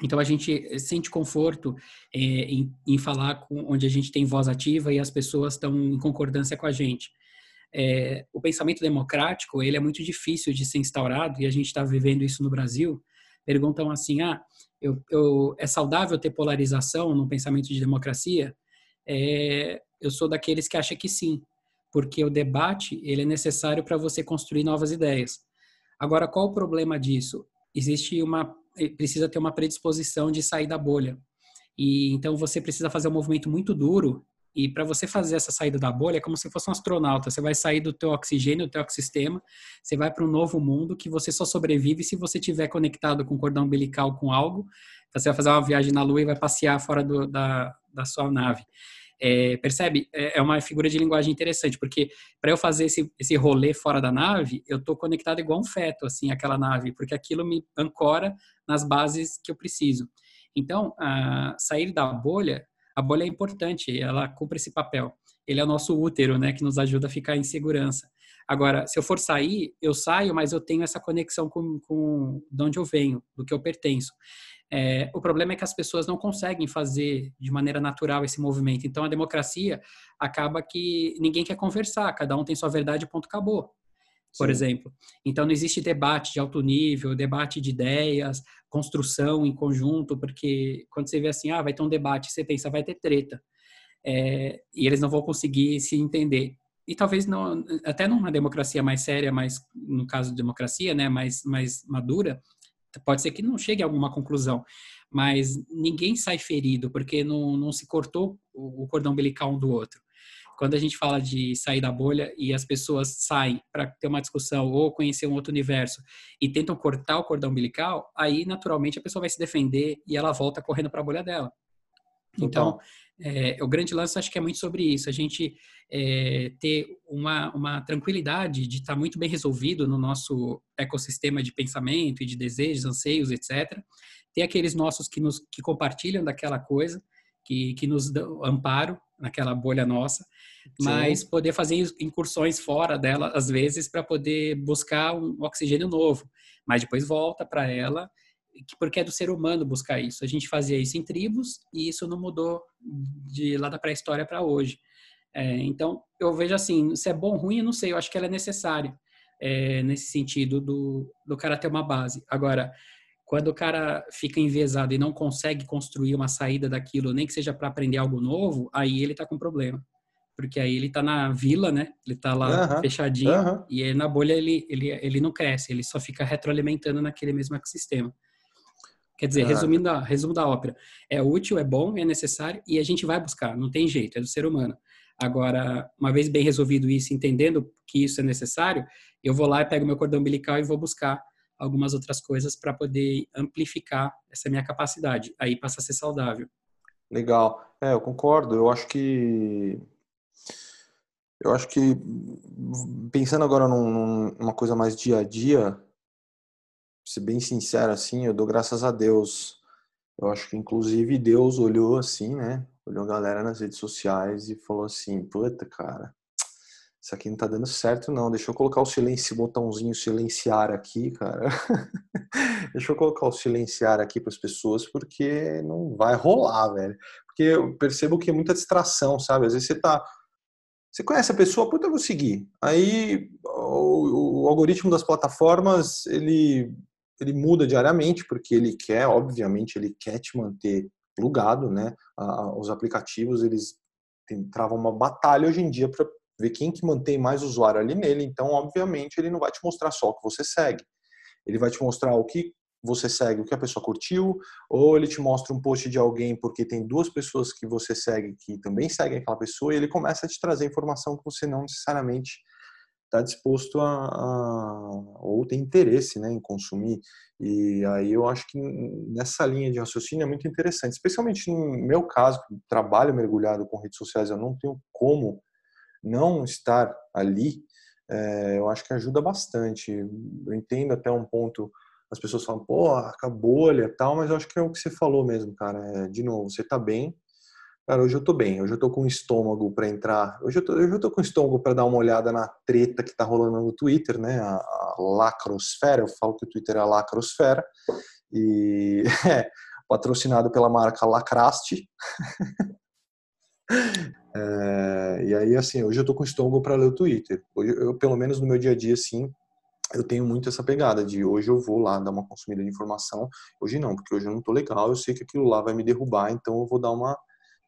Então a gente sente conforto é, em, em, falar com onde a gente tem voz ativa e as pessoas estão em concordância com a gente. É, o pensamento democrático ele é muito difícil de ser instaurado e a gente está vivendo isso no Brasil. Perguntam assim, ah, eu, eu, é saudável ter polarização no pensamento de democracia? é, eu sou daqueles que acha que sim, porque o debate ele é necessário para você construir novas ideias. Agora, qual o problema disso? Existe uma precisa ter uma predisposição de sair da bolha. E então você precisa fazer um movimento muito duro e para você fazer essa saída da bolha é como se fosse um astronauta. Você vai sair do teu oxigênio, do teu oxistema, você vai para um novo mundo que você só sobrevive se você estiver conectado com cordão umbilical com algo. Então, você vai fazer uma viagem na Lua e vai passear fora do, da, da sua nave. É, percebe? É, é uma figura de linguagem interessante, porque para eu fazer esse, esse rolê fora da nave, eu estou conectado igual um feto, assim, aquela nave, porque aquilo me ancora nas bases que eu preciso. Então, sair da bolha, a bolha é importante, ela cumpre esse papel. Ele é o nosso útero, né, que nos ajuda a ficar em segurança. Agora, se eu for sair, eu saio, mas eu tenho essa conexão com, com de onde eu venho, do que eu pertenço. É, o problema é que as pessoas não conseguem fazer de maneira natural esse movimento. Então, a democracia acaba que ninguém quer conversar, cada um tem sua verdade, ponto, acabou. Por Sim. exemplo. Então, não existe debate de alto nível, debate de ideias, construção em conjunto, porque quando você vê assim, ah, vai ter um debate, você pensa, vai ter treta. É, e eles não vão conseguir se entender. E talvez não, até numa democracia mais séria, mais no caso de democracia, né, mais mais madura, pode ser que não chegue a alguma conclusão, mas ninguém sai ferido porque não, não se cortou o cordão umbilical um do outro. Quando a gente fala de sair da bolha e as pessoas saem para ter uma discussão ou conhecer um outro universo e tentam cortar o cordão umbilical, aí naturalmente a pessoa vai se defender e ela volta correndo para a bolha dela. Então, é, o grande lance acho que é muito sobre isso, a gente é, ter uma, uma tranquilidade de estar tá muito bem resolvido no nosso ecossistema de pensamento e de desejos, anseios, etc. Ter aqueles nossos que nos que compartilham daquela coisa, que, que nos dão amparo naquela bolha nossa, Sim. mas poder fazer incursões fora dela às vezes para poder buscar um oxigênio novo, mas depois volta para ela porque é do ser humano buscar isso. A gente fazia isso em tribos e isso não mudou de lá da pré-história para hoje. É, então, eu vejo assim, se é bom ou ruim, eu não sei, eu acho que ela é necessária é, nesse sentido do, do cara ter uma base. Agora, quando o cara fica envezado e não consegue construir uma saída daquilo, nem que seja para aprender algo novo, aí ele está com problema. Porque aí ele está na vila, né? Ele está lá fechadinho e na bolha ele, ele, ele não cresce, ele só fica retroalimentando naquele mesmo ecossistema. Quer dizer, resumindo a, resumo da ópera, é útil, é bom, é necessário e a gente vai buscar, não tem jeito, é do ser humano. Agora, uma vez bem resolvido isso, entendendo que isso é necessário, eu vou lá e pego meu cordão umbilical e vou buscar algumas outras coisas para poder amplificar essa minha capacidade. Aí passa a ser saudável. Legal. É, eu concordo. Eu acho que eu acho que pensando agora num, numa coisa mais dia a dia, ser bem sincero assim, eu dou graças a Deus. Eu acho que inclusive Deus olhou assim, né? Olhou a galera nas redes sociais e falou assim: "Puta, cara, isso aqui não tá dando certo não. Deixa eu colocar o silêncio, botãozinho silenciar aqui, cara. Deixa eu colocar o silenciar aqui para as pessoas porque não vai rolar, velho. Porque eu percebo que é muita distração, sabe? Às vezes você tá você conhece a pessoa, puta, eu vou seguir. Aí o, o algoritmo das plataformas, ele ele muda diariamente porque ele quer, obviamente, ele quer te manter plugado, né? os aplicativos eles travam uma batalha hoje em dia para ver quem que mantém mais usuário ali nele. Então, obviamente, ele não vai te mostrar só o que você segue. Ele vai te mostrar o que você segue, o que a pessoa curtiu, ou ele te mostra um post de alguém porque tem duas pessoas que você segue que também seguem aquela pessoa e ele começa a te trazer informação que você não necessariamente está disposto a, a, ou tem interesse né, em consumir. E aí eu acho que nessa linha de raciocínio é muito interessante, especialmente no meu caso, trabalho mergulhado com redes sociais, eu não tenho como não estar ali. É, eu acho que ajuda bastante. Eu entendo até um ponto, as pessoas falam, pô, a bolha e tal, mas eu acho que é o que você falou mesmo, cara. É, de novo, você tá bem, Cara, hoje eu tô bem, hoje eu tô com estômago para entrar. Hoje eu, tô, hoje eu tô com estômago para dar uma olhada na treta que tá rolando no Twitter, né? A, a lacrosfera, eu falo que o Twitter é a lacrosfera. E é patrocinado pela marca Lacraste. é, e aí, assim, hoje eu tô com estômago para ler o Twitter. Hoje, eu, pelo menos no meu dia a dia, assim, eu tenho muito essa pegada de hoje eu vou lá dar uma consumida de informação. Hoje não, porque hoje eu não tô legal, eu sei que aquilo lá vai me derrubar, então eu vou dar uma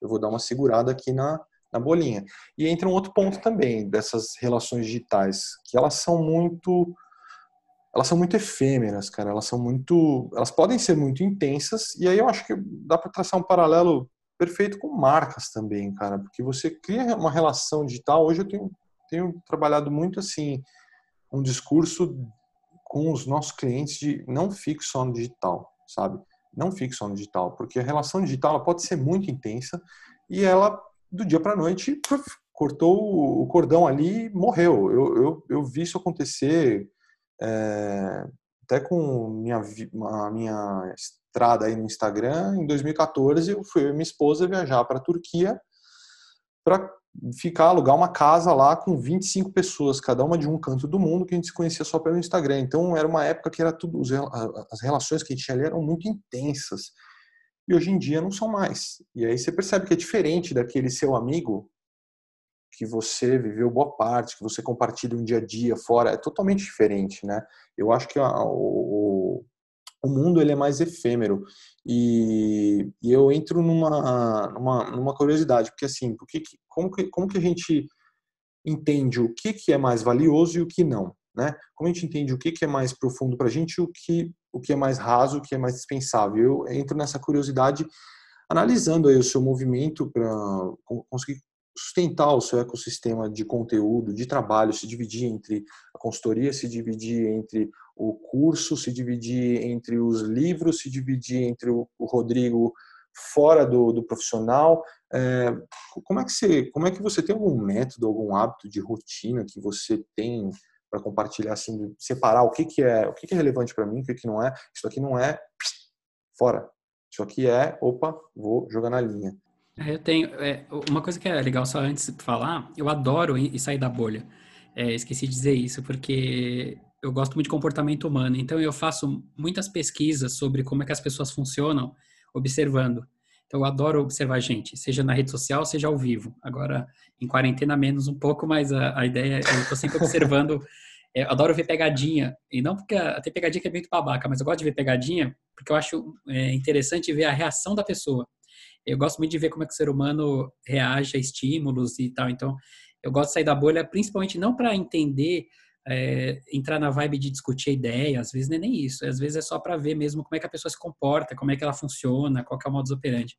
eu vou dar uma segurada aqui na, na bolinha. E entra um outro ponto também dessas relações digitais, que elas são muito elas são muito efêmeras, cara. Elas são muito, elas podem ser muito intensas e aí eu acho que dá para traçar um paralelo perfeito com marcas também, cara, porque você cria uma relação digital. Hoje eu tenho, tenho trabalhado muito assim um discurso com os nossos clientes de não fique só no digital, sabe? Não fique só no digital, porque a relação digital pode ser muito intensa e ela do dia para noite puf, cortou o cordão ali e morreu. Eu, eu, eu vi isso acontecer é, até com minha, a minha estrada aí no Instagram, em 2014 eu fui minha esposa viajar para a Turquia para ficar, alugar uma casa lá com 25 pessoas, cada uma de um canto do mundo, que a gente se conhecia só pelo Instagram. Então era uma época que era tudo, as relações que a gente tinha ali eram muito intensas. E hoje em dia não são mais. E aí você percebe que é diferente daquele seu amigo que você viveu boa parte, que você compartilha um dia a dia fora, é totalmente diferente, né? Eu acho que a, o, o mundo ele é mais efêmero e, e eu entro numa, numa, numa curiosidade, porque assim, como, que, como que a gente entende o que, que é mais valioso e o que não, né? Como a gente entende o que, que é mais profundo para a gente e o que, o que é mais raso, o que é mais dispensável. Eu entro nessa curiosidade analisando aí o seu movimento para conseguir sustentar o seu ecossistema de conteúdo, de trabalho, se dividir entre a consultoria, se dividir entre o curso, se dividir entre os livros, se dividir entre o, Rodrigo fora do, do profissional. É, como é que você, como é que você tem algum método, algum hábito de rotina que você tem para compartilhar, assim, separar o que que é, o que que é relevante para mim, o que que não é. Isso aqui não é fora. Isso aqui é, opa, vou jogar na linha. É, eu tenho. É, uma coisa que é legal só antes de falar, eu adoro ir sair da bolha. É, esqueci de dizer isso, porque eu gosto muito de comportamento humano. Então eu faço muitas pesquisas sobre como é que as pessoas funcionam, observando. Então eu adoro observar gente, seja na rede social, seja ao vivo. Agora, em quarentena menos um pouco, mas a, a ideia, é, eu estou sempre observando. É, eu adoro ver pegadinha, e não porque até pegadinha que é muito babaca, mas eu gosto de ver pegadinha porque eu acho é, interessante ver a reação da pessoa eu gosto muito de ver como é que o ser humano reage a estímulos e tal. Então, eu gosto de sair da bolha, principalmente não para entender, é, entrar na vibe de discutir a ideia, às vezes não é nem isso, às vezes é só para ver mesmo como é que a pessoa se comporta, como é que ela funciona, qual é o modus operandi.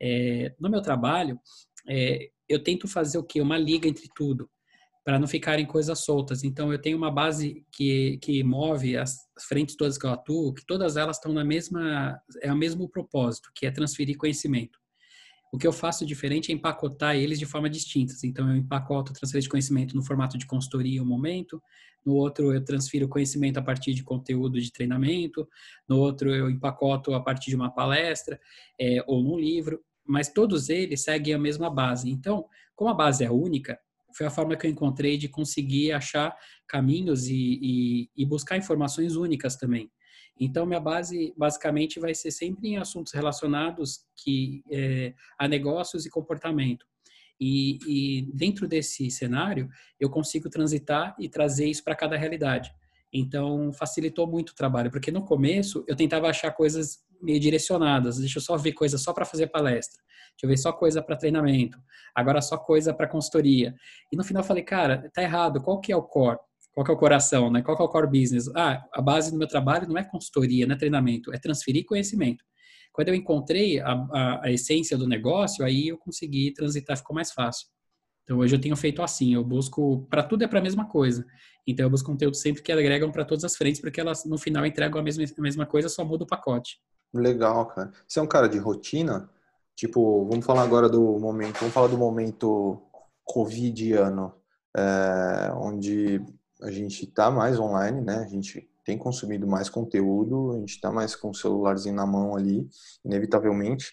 É, no meu trabalho, é, eu tento fazer o quê? Uma liga entre tudo, para não ficarem coisas soltas. Então, eu tenho uma base que, que move as frentes todas que eu atuo, que todas elas estão na mesma, é o mesmo propósito, que é transferir conhecimento. O que eu faço diferente é empacotar eles de forma distintas. Então, eu empacoto a transferência de conhecimento no formato de consultoria um momento, no outro eu transfiro conhecimento a partir de conteúdo de treinamento, no outro eu empacoto a partir de uma palestra é, ou num livro, mas todos eles seguem a mesma base. Então, como a base é única, foi a forma que eu encontrei de conseguir achar caminhos e, e, e buscar informações únicas também. Então, minha base basicamente vai ser sempre em assuntos relacionados que, é, a negócios e comportamento. E, e, dentro desse cenário, eu consigo transitar e trazer isso para cada realidade. Então, facilitou muito o trabalho, porque no começo eu tentava achar coisas meio direcionadas. Deixa eu só ver coisa só para fazer palestra. Deixa eu ver só coisa para treinamento. Agora só coisa para consultoria. E no final eu falei, cara, tá errado. Qual que é o core? Qual que é o coração, né? Qual que é o core business? Ah, a base do meu trabalho não é consultoria, não é treinamento, é transferir conhecimento. Quando eu encontrei a, a, a essência do negócio, aí eu consegui transitar, ficou mais fácil. Então hoje eu tenho feito assim, eu busco para tudo é para a mesma coisa. Então eu busco conteúdo sempre que agregam para todas as frentes, porque elas no final entregam a mesma, a mesma coisa, só muda o pacote. Legal, cara. Você é um cara de rotina? Tipo, vamos falar agora do momento, vamos falar do momento covidiano, é, onde a gente está mais online, né? A gente tem consumido mais conteúdo, a gente está mais com o celularzinho na mão ali, inevitavelmente.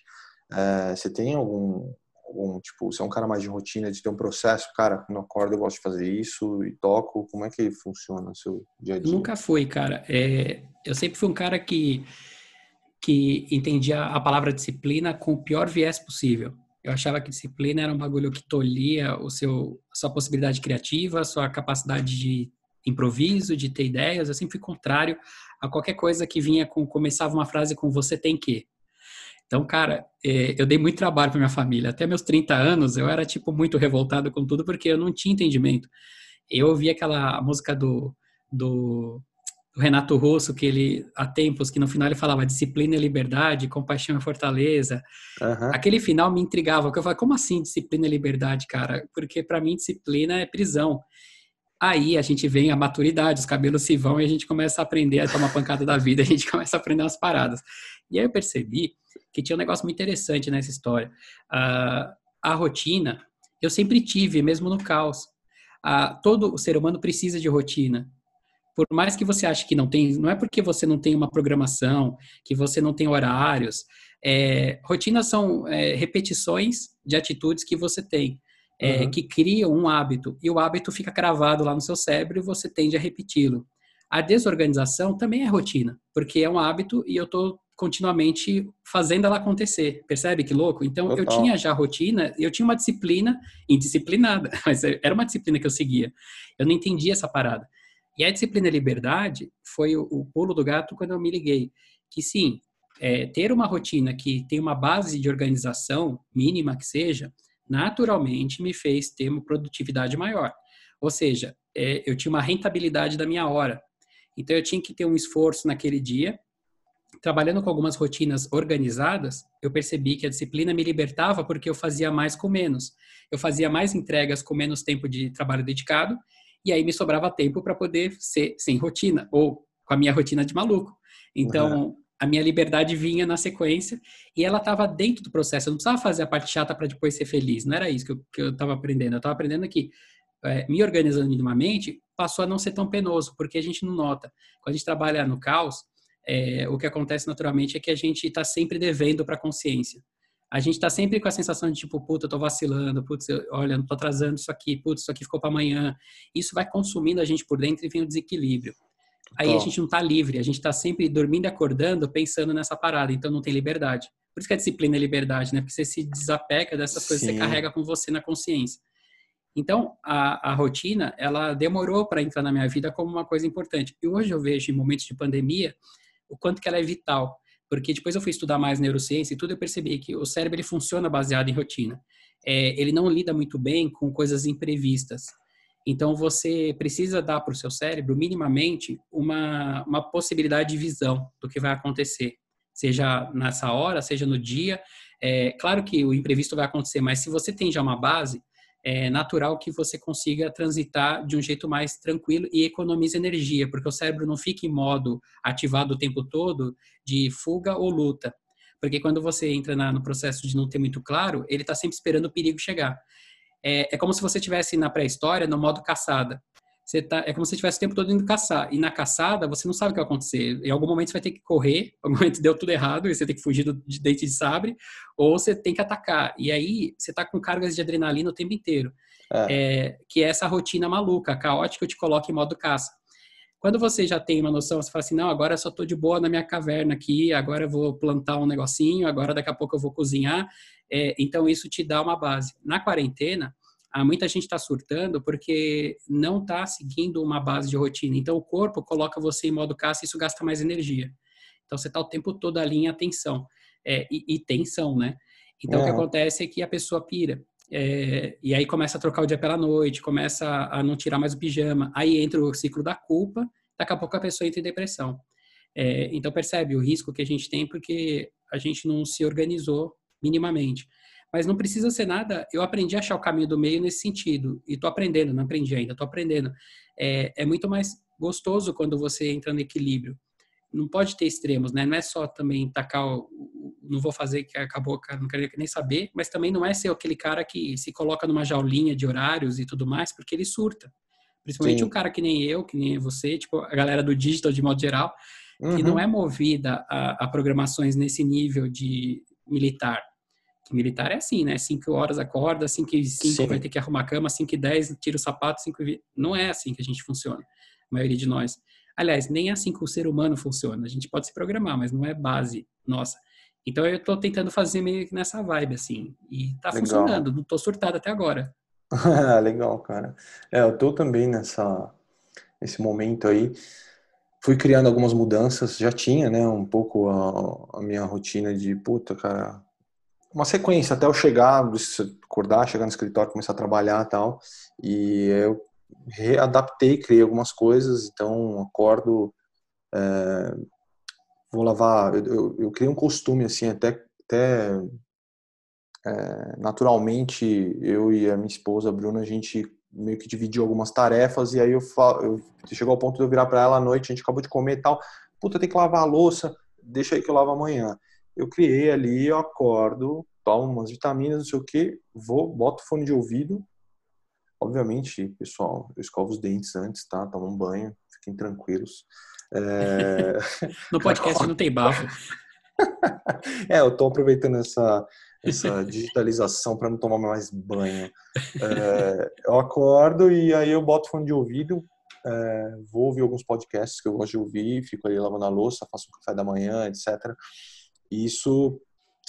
É, você tem algum, algum, tipo, você é um cara mais de rotina, de ter um processo, cara, quando eu acordo eu gosto de fazer isso e toco, como é que funciona o seu dia a dia? Nunca fui, cara. É, eu sempre fui um cara que, que entendia a palavra disciplina com o pior viés possível. Eu achava que disciplina era um bagulho que tolhia o seu, a sua possibilidade criativa, a sua capacidade de improviso, de ter ideias. Eu sempre fui contrário a qualquer coisa que vinha com começava uma frase com você tem que. Então, cara, é, eu dei muito trabalho para minha família. Até meus 30 anos, eu era, tipo, muito revoltado com tudo, porque eu não tinha entendimento. Eu ouvi aquela música do, do, do Renato Russo, que ele, há tempos, que no final ele falava disciplina e liberdade, compaixão e fortaleza. Uhum. Aquele final me intrigava, porque eu falei, como assim disciplina e liberdade, cara? Porque para mim disciplina é prisão. Aí a gente vem a maturidade, os cabelos se vão e a gente começa a aprender a tomar pancada da vida, a gente começa a aprender umas paradas. E aí eu percebi que tinha um negócio muito interessante nessa história. Uh, a rotina, eu sempre tive, mesmo no caos. Uh, todo o ser humano precisa de rotina. Por mais que você ache que não tem, não é porque você não tem uma programação, que você não tem horários. É, rotinas são é, repetições de atitudes que você tem é, uhum. que criam um hábito e o hábito fica cravado lá no seu cérebro e você tende a repeti-lo. A desorganização também é rotina, porque é um hábito e eu estou continuamente fazendo ela acontecer. Percebe que louco? Então Total. eu tinha já rotina, eu tinha uma disciplina indisciplinada, mas era uma disciplina que eu seguia. Eu não entendia essa parada. E a disciplina liberdade foi o, o pulo do gato quando eu me liguei. Que sim, é, ter uma rotina que tem uma base de organização, mínima que seja, naturalmente me fez ter uma produtividade maior. Ou seja, é, eu tinha uma rentabilidade da minha hora. Então eu tinha que ter um esforço naquele dia. Trabalhando com algumas rotinas organizadas, eu percebi que a disciplina me libertava porque eu fazia mais com menos. Eu fazia mais entregas com menos tempo de trabalho dedicado e aí me sobrava tempo para poder ser sem rotina ou com a minha rotina de maluco. Então, uhum a minha liberdade vinha na sequência e ela estava dentro do processo. Eu não precisava fazer a parte chata para depois ser feliz. Não era isso que eu estava aprendendo. Eu estava aprendendo que é, me organizando minimamente passou a não ser tão penoso, porque a gente não nota. Quando a gente trabalha no caos, é, o que acontece naturalmente é que a gente está sempre devendo para a consciência. A gente está sempre com a sensação de tipo, puta, eu tô vacilando, putz, eu, olha, não tô atrasando isso aqui, putz, isso aqui ficou para amanhã. Isso vai consumindo a gente por dentro e vem o desequilíbrio. Aí a gente não está livre, a gente está sempre dormindo e acordando pensando nessa parada, então não tem liberdade. Por isso que a disciplina é liberdade, né? Porque você se desapega dessas coisas que você carrega com você na consciência. Então, a, a rotina, ela demorou para entrar na minha vida como uma coisa importante. E hoje eu vejo, em momentos de pandemia, o quanto que ela é vital. Porque depois eu fui estudar mais neurociência e tudo eu percebi que o cérebro ele funciona baseado em rotina. É, ele não lida muito bem com coisas imprevistas. Então, você precisa dar para o seu cérebro, minimamente, uma, uma possibilidade de visão do que vai acontecer, seja nessa hora, seja no dia. É, claro que o imprevisto vai acontecer, mas se você tem já uma base, é natural que você consiga transitar de um jeito mais tranquilo e economize energia, porque o cérebro não fica em modo ativado o tempo todo de fuga ou luta. Porque quando você entra na, no processo de não ter muito claro, ele está sempre esperando o perigo chegar é, é como se você estivesse na pré-história no modo caçada. Você tá, é como se você estivesse o tempo todo indo caçar. E na caçada, você não sabe o que vai acontecer. Em algum momento você vai ter que correr, em algum momento deu tudo errado, e você tem que fugir do, de dente de sabre, ou você tem que atacar. E aí você está com cargas de adrenalina o tempo inteiro. É. É, que é essa rotina maluca, caótica, que te coloca em modo caça. Quando você já tem uma noção, você fala assim, não, agora eu só estou de boa na minha caverna aqui, agora eu vou plantar um negocinho, agora daqui a pouco eu vou cozinhar. É, então, isso te dá uma base. Na quarentena, há muita gente está surtando porque não está seguindo uma base de rotina. Então, o corpo coloca você em modo caça e isso gasta mais energia. Então, você está o tempo todo ali em atenção. É, e, e, tensão, né? Então, o que acontece é que a pessoa pira. É, e aí começa a trocar o dia pela noite, começa a não tirar mais o pijama. Aí entra o ciclo da culpa, daqui a pouco a pessoa entra em depressão. É, então, percebe o risco que a gente tem porque a gente não se organizou minimamente. Mas não precisa ser nada. Eu aprendi a achar o caminho do meio nesse sentido. E tô aprendendo, não aprendi ainda, tô aprendendo. É, é muito mais gostoso quando você entra no equilíbrio. Não pode ter extremos, né? Não é só também tacar o, não vou fazer que acabou, cara, não queria nem saber, mas também não é ser aquele cara que se coloca numa jaulinha de horários e tudo mais, porque ele surta. Principalmente Sim. um cara que nem eu, que nem você, tipo, a galera do digital de modo geral, uhum. que não é movida a, a programações nesse nível de militar militar é assim, né? 5 horas acorda, 5 e 5 vai ter que arrumar a cama, 5 e 10 tira o sapato, 5 e... Não é assim que a gente funciona, a maioria de nós. Aliás, nem é assim que o ser humano funciona. A gente pode se programar, mas não é base nossa. Então eu tô tentando fazer meio que nessa vibe, assim. E tá Legal. funcionando, não tô surtado até agora. Legal, cara. É, eu tô também nessa, nesse momento aí. fui criando algumas mudanças, já tinha, né, um pouco a, a minha rotina de puta, cara, uma sequência até eu chegar, acordar, chegar no escritório, começar a trabalhar tal. E eu readaptei, criei algumas coisas, então acordo, é, vou lavar, eu, eu, eu, criei um costume assim, até, até é, naturalmente eu e a minha esposa, a Bruna, a gente meio que dividiu algumas tarefas e aí eu, falo, eu chegou ao ponto de eu virar para ela à noite, a gente acabou de comer e tal, puta, tem que lavar a louça, deixa aí que eu lavo amanhã. Eu criei ali, eu acordo, tomo umas vitaminas, não sei o que, vou, boto fone de ouvido. Obviamente, pessoal, eu escovo os dentes antes, tá? Tomo um banho, fiquem tranquilos. É... no podcast não tem bafo. é, eu tô aproveitando essa, essa digitalização para não tomar mais banho. É, eu acordo e aí eu boto fone de ouvido, é, vou ouvir alguns podcasts que eu gosto de ouvir, fico ali lavando a louça, faço um café da manhã, etc. E isso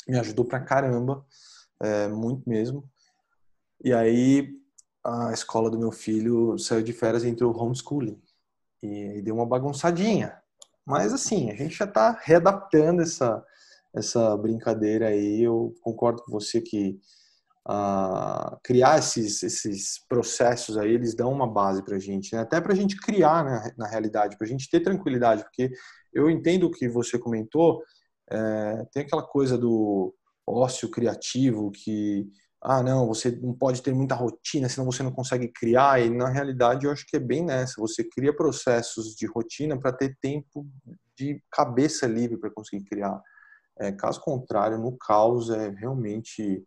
me ajudou pra caramba, é, muito mesmo. E aí a escola do meu filho saiu de férias e entrou homeschooling. E aí deu uma bagunçadinha. Mas assim, a gente já está readaptando essa, essa brincadeira aí. Eu concordo com você que uh, criar esses, esses processos aí, eles dão uma base para a gente, né? até para a gente criar né, na realidade, para a gente ter tranquilidade, porque eu entendo o que você comentou, é, tem aquela coisa do ócio criativo que ah, não, você não pode ter muita rotina, senão você não consegue criar. E na realidade, eu acho que é bem nessa. Você cria processos de rotina para ter tempo de cabeça livre para conseguir criar. É, caso contrário, no caos é realmente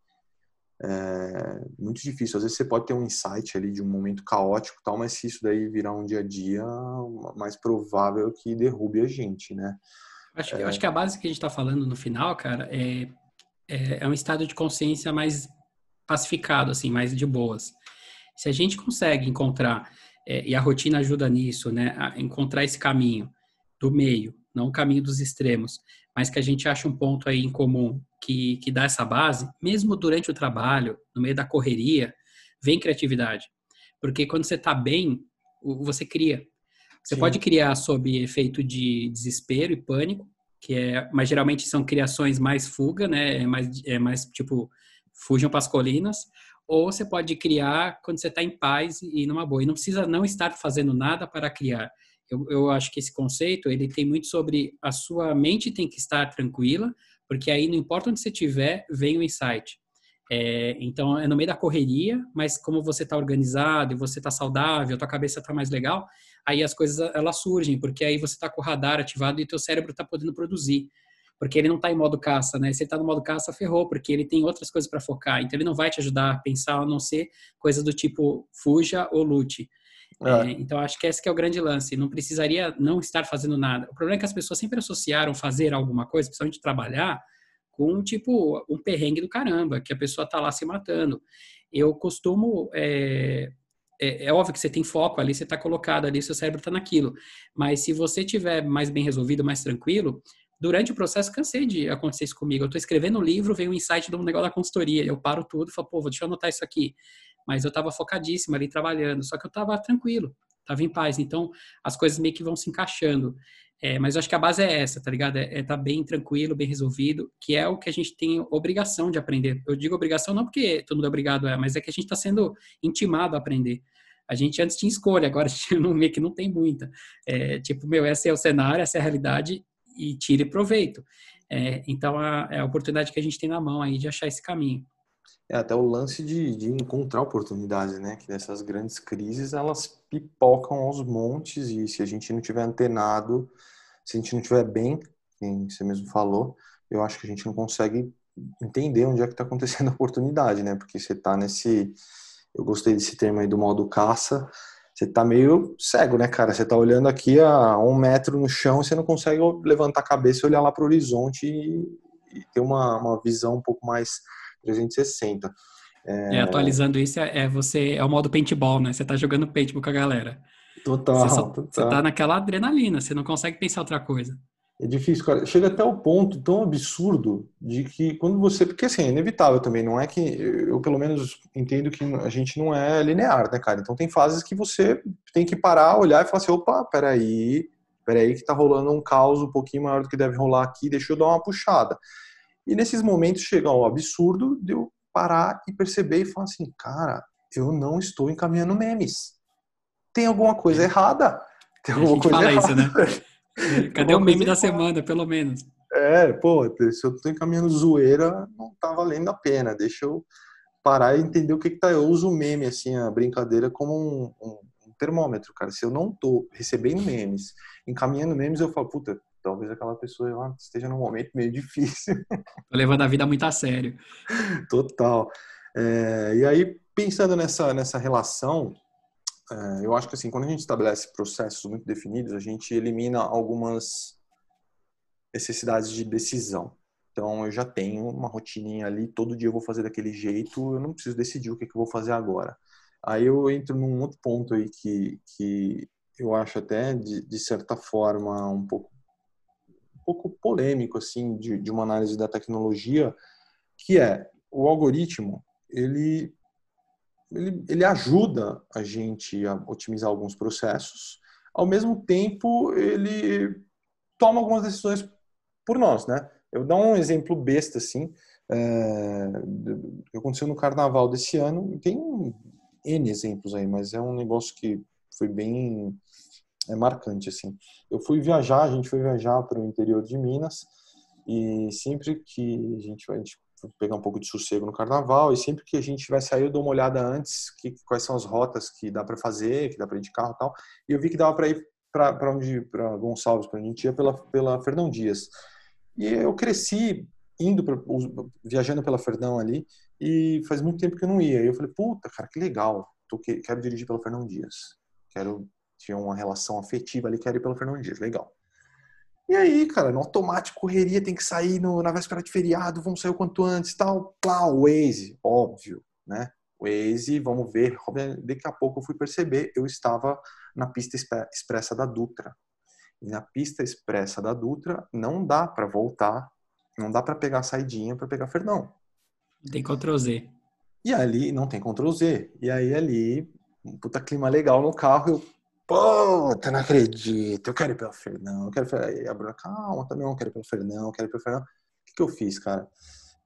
é, muito difícil. Às vezes você pode ter um insight ali de um momento caótico, tal, mas se isso daí virar um dia a dia, mais provável que derrube a gente, né? Acho, é... Acho que a base que a gente está falando no final, cara, é, é, é, um estado de consciência mais pacificado, assim, mais de boas. Se a gente consegue encontrar, é, e a rotina ajuda nisso, né, a encontrar esse caminho do meio, não o caminho dos extremos, mas que a gente acha um ponto aí em comum que, que dá essa base, mesmo durante o trabalho, no meio da correria, vem criatividade. Porque quando você está bem, você cria. Você Sim. pode criar sob efeito de desespero e pânico, que é, mas geralmente são criações mais fuga, né? É mais, é mais tipo fujam para as colinas. Ou você pode criar quando você está em paz e numa boa. E não precisa não estar fazendo nada para criar. Eu, eu acho que esse conceito ele tem muito sobre a sua mente tem que estar tranquila, porque aí não importa onde você estiver, vem o insight. É, então é no meio da correria, mas como você está organizado e você está saudável, tua cabeça está mais legal, aí as coisas elas surgem, porque aí você está com o radar ativado e teu cérebro está podendo produzir. Porque ele não está em modo caça, né? Se ele está no modo caça, ferrou, porque ele tem outras coisas para focar. Então ele não vai te ajudar a pensar a não ser coisas do tipo fuja ou lute. É. É, então acho que esse que é o grande lance. Não precisaria não estar fazendo nada. O problema é que as pessoas sempre associaram fazer alguma coisa, principalmente trabalhar, com tipo um perrengue do caramba, que a pessoa tá lá se matando. Eu costumo é, é, é, óbvio que você tem foco ali, você está colocado ali, seu cérebro está naquilo. Mas se você tiver mais bem resolvido, mais tranquilo, durante o processo, cansei de acontecer isso comigo. Eu estou escrevendo um livro, vem um insight de um negócio da consultoria, eu paro tudo falo, pô, deixa eu anotar isso aqui. Mas eu estava focadíssimo ali trabalhando, só que eu estava tranquilo, estava em paz. Então, as coisas meio que vão se encaixando. É, mas eu acho que a base é essa, tá ligado? É é tá bem tranquilo, bem resolvido, que é o que a gente tem obrigação de aprender. Eu digo obrigação não porque todo mundo é obrigado a, mas é que a gente está sendo intimado a aprender. A gente antes tinha escolha, agora a gente não, meio que não tem muita. É, tipo, meu, esse é o cenário, essa é a realidade e tire proveito. É, então, a, é a oportunidade que a gente tem na mão aí de achar esse caminho. É até o lance de, de encontrar oportunidades, né? Que nessas grandes crises elas pipocam aos montes e se a gente não tiver antenado, se a gente não tiver bem, quem você mesmo falou, eu acho que a gente não consegue entender onde é que está acontecendo a oportunidade, né? Porque você está nesse, eu gostei desse termo aí do modo caça, você está meio cego, né, cara? Você está olhando aqui a um metro no chão e você não consegue levantar a cabeça e olhar lá para o horizonte e, e ter uma, uma visão um pouco mais 360. É... é, atualizando isso, é, é, você é o modo paintball, né? Você tá jogando paintball com a galera. Total, você, só, total. você tá naquela adrenalina, você não consegue pensar outra coisa. É difícil, cara. Chega até o ponto tão absurdo de que quando você. Porque assim, é inevitável também, não é que. Eu pelo menos entendo que a gente não é linear, né, cara? Então tem fases que você tem que parar, olhar e falar assim: opa, peraí, peraí que tá rolando um caos um pouquinho maior do que deve rolar aqui, deixa eu dar uma puxada. E nesses momentos chega o absurdo de eu parar e perceber e falar assim, cara, eu não estou encaminhando memes. Tem alguma coisa é. errada. Tem alguma coisa fala errada. Isso, né? Cadê o meme da semana, pelo menos? É, pô, se eu tô encaminhando zoeira, não tá valendo a pena. Deixa eu parar e entender o que que tá. Eu uso o meme, assim, a brincadeira como um, um, um termômetro, cara. Se eu não tô recebendo memes, encaminhando memes, eu falo, puta, talvez aquela pessoa esteja num momento meio difícil. Tô levando a vida muito a sério. Total. É, e aí, pensando nessa, nessa relação, é, eu acho que assim, quando a gente estabelece processos muito definidos, a gente elimina algumas necessidades de decisão. Então, eu já tenho uma rotininha ali, todo dia eu vou fazer daquele jeito, eu não preciso decidir o que, que eu vou fazer agora. Aí eu entro num outro ponto aí que, que eu acho até, de, de certa forma, um pouco, pouco polêmico, assim, de, de uma análise da tecnologia, que é o algoritmo, ele ele, ele ajuda a gente a otimizar alguns processos, ao mesmo tempo ele toma algumas decisões por nós, né? Eu dar um exemplo besta, assim, é, que aconteceu no carnaval desse ano, tem N exemplos aí, mas é um negócio que foi bem é marcante, assim. Eu fui viajar, a gente foi viajar para o interior de Minas, e sempre que a gente, gente pegar um pouco de sossego no carnaval e sempre que a gente vai sair eu dou uma olhada antes que quais são as rotas que dá para fazer, que dá para ir de carro e tal. E eu vi que dava para ir para onde para Gonçalves, para a gente ia pela pela Fernão Dias. E eu cresci indo pra, viajando pela Fernão ali e faz muito tempo que eu não ia. E eu falei, puta, cara, que legal. Tô, quero dirigir pela Fernão Dias. Quero tinha uma relação afetiva ali, quero ir pela Fernão Dias. Legal. E aí, cara, no automático, correria, tem que sair no, na véspera de feriado, vamos sair o quanto antes tal. Plá, Waze, óbvio, né? Waze, vamos ver. Daqui a pouco eu fui perceber, eu estava na pista expressa da Dutra. E na pista expressa da Dutra não dá para voltar, não dá para pegar a saidinha para pegar Fernão. Tem Ctrl Z. E ali não tem Ctrl Z. E aí ali, um puta clima legal no carro, eu Puta, não acredito. Eu quero ir pelo Fernão. Eu quero ir. A Bruna, calma, também não quero ir pelo Fernão. Eu quero ir pelo Fernão. O que, que eu fiz, cara?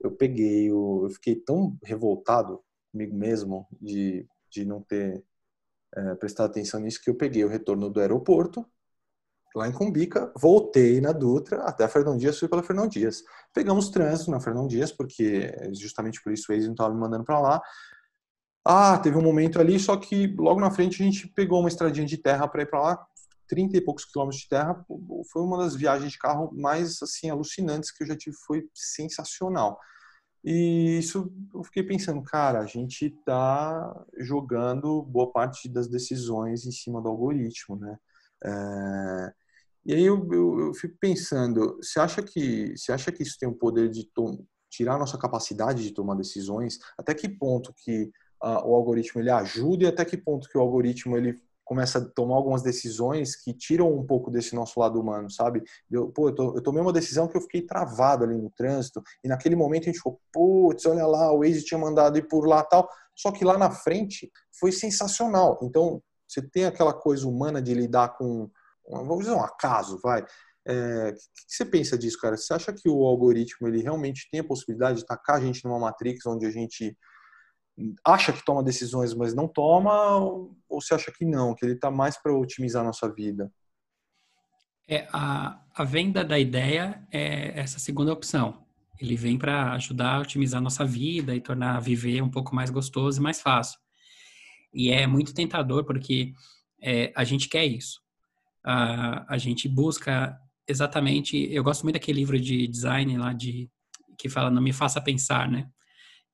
Eu peguei o. Eu fiquei tão revoltado comigo mesmo de, de não ter é, prestado atenção nisso que eu peguei o retorno do aeroporto, lá em Cumbica, voltei na Dutra até a Fernão Dias, fui pela Fernão Dias. Pegamos trânsito na Fernão Dias, porque justamente por isso ex não estava me mandando para lá. Ah, teve um momento ali, só que logo na frente a gente pegou uma estradinha de terra para ir para lá, 30 e poucos quilômetros de terra. Foi uma das viagens de carro mais assim alucinantes que eu já tive, foi sensacional. E isso eu fiquei pensando, cara, a gente está jogando boa parte das decisões em cima do algoritmo, né? É... E aí eu, eu, eu, fico pensando, você acha que você acha que isso tem o poder de tirar a nossa capacidade de tomar decisões? Até que ponto que uh, o algoritmo ele ajuda e até que ponto que o algoritmo ele começa a tomar algumas decisões que tiram um pouco desse nosso lado humano, sabe? Eu, pô, eu, eu tomei uma decisão que eu fiquei travado ali no trânsito e naquele momento a gente ficou, putz, olha lá, o Waze tinha mandado ir por lá tal, só que lá na frente foi sensacional. Então, você tem aquela coisa humana de lidar com, vamos dizer, um acaso, vai. É, o que, que você pensa disso, cara? Você acha que o algoritmo ele realmente tem a possibilidade de tacar a gente numa matrix onde a gente acha que toma decisões, mas não toma, ou você acha que não, que ele está mais para otimizar a nossa vida? É, a, a venda da ideia é essa segunda opção. Ele vem para ajudar a otimizar a nossa vida e tornar viver um pouco mais gostoso e mais fácil. E é muito tentador porque é, a gente quer isso. A, a gente busca exatamente. Eu gosto muito daquele livro de design lá de que fala Não Me Faça Pensar, né?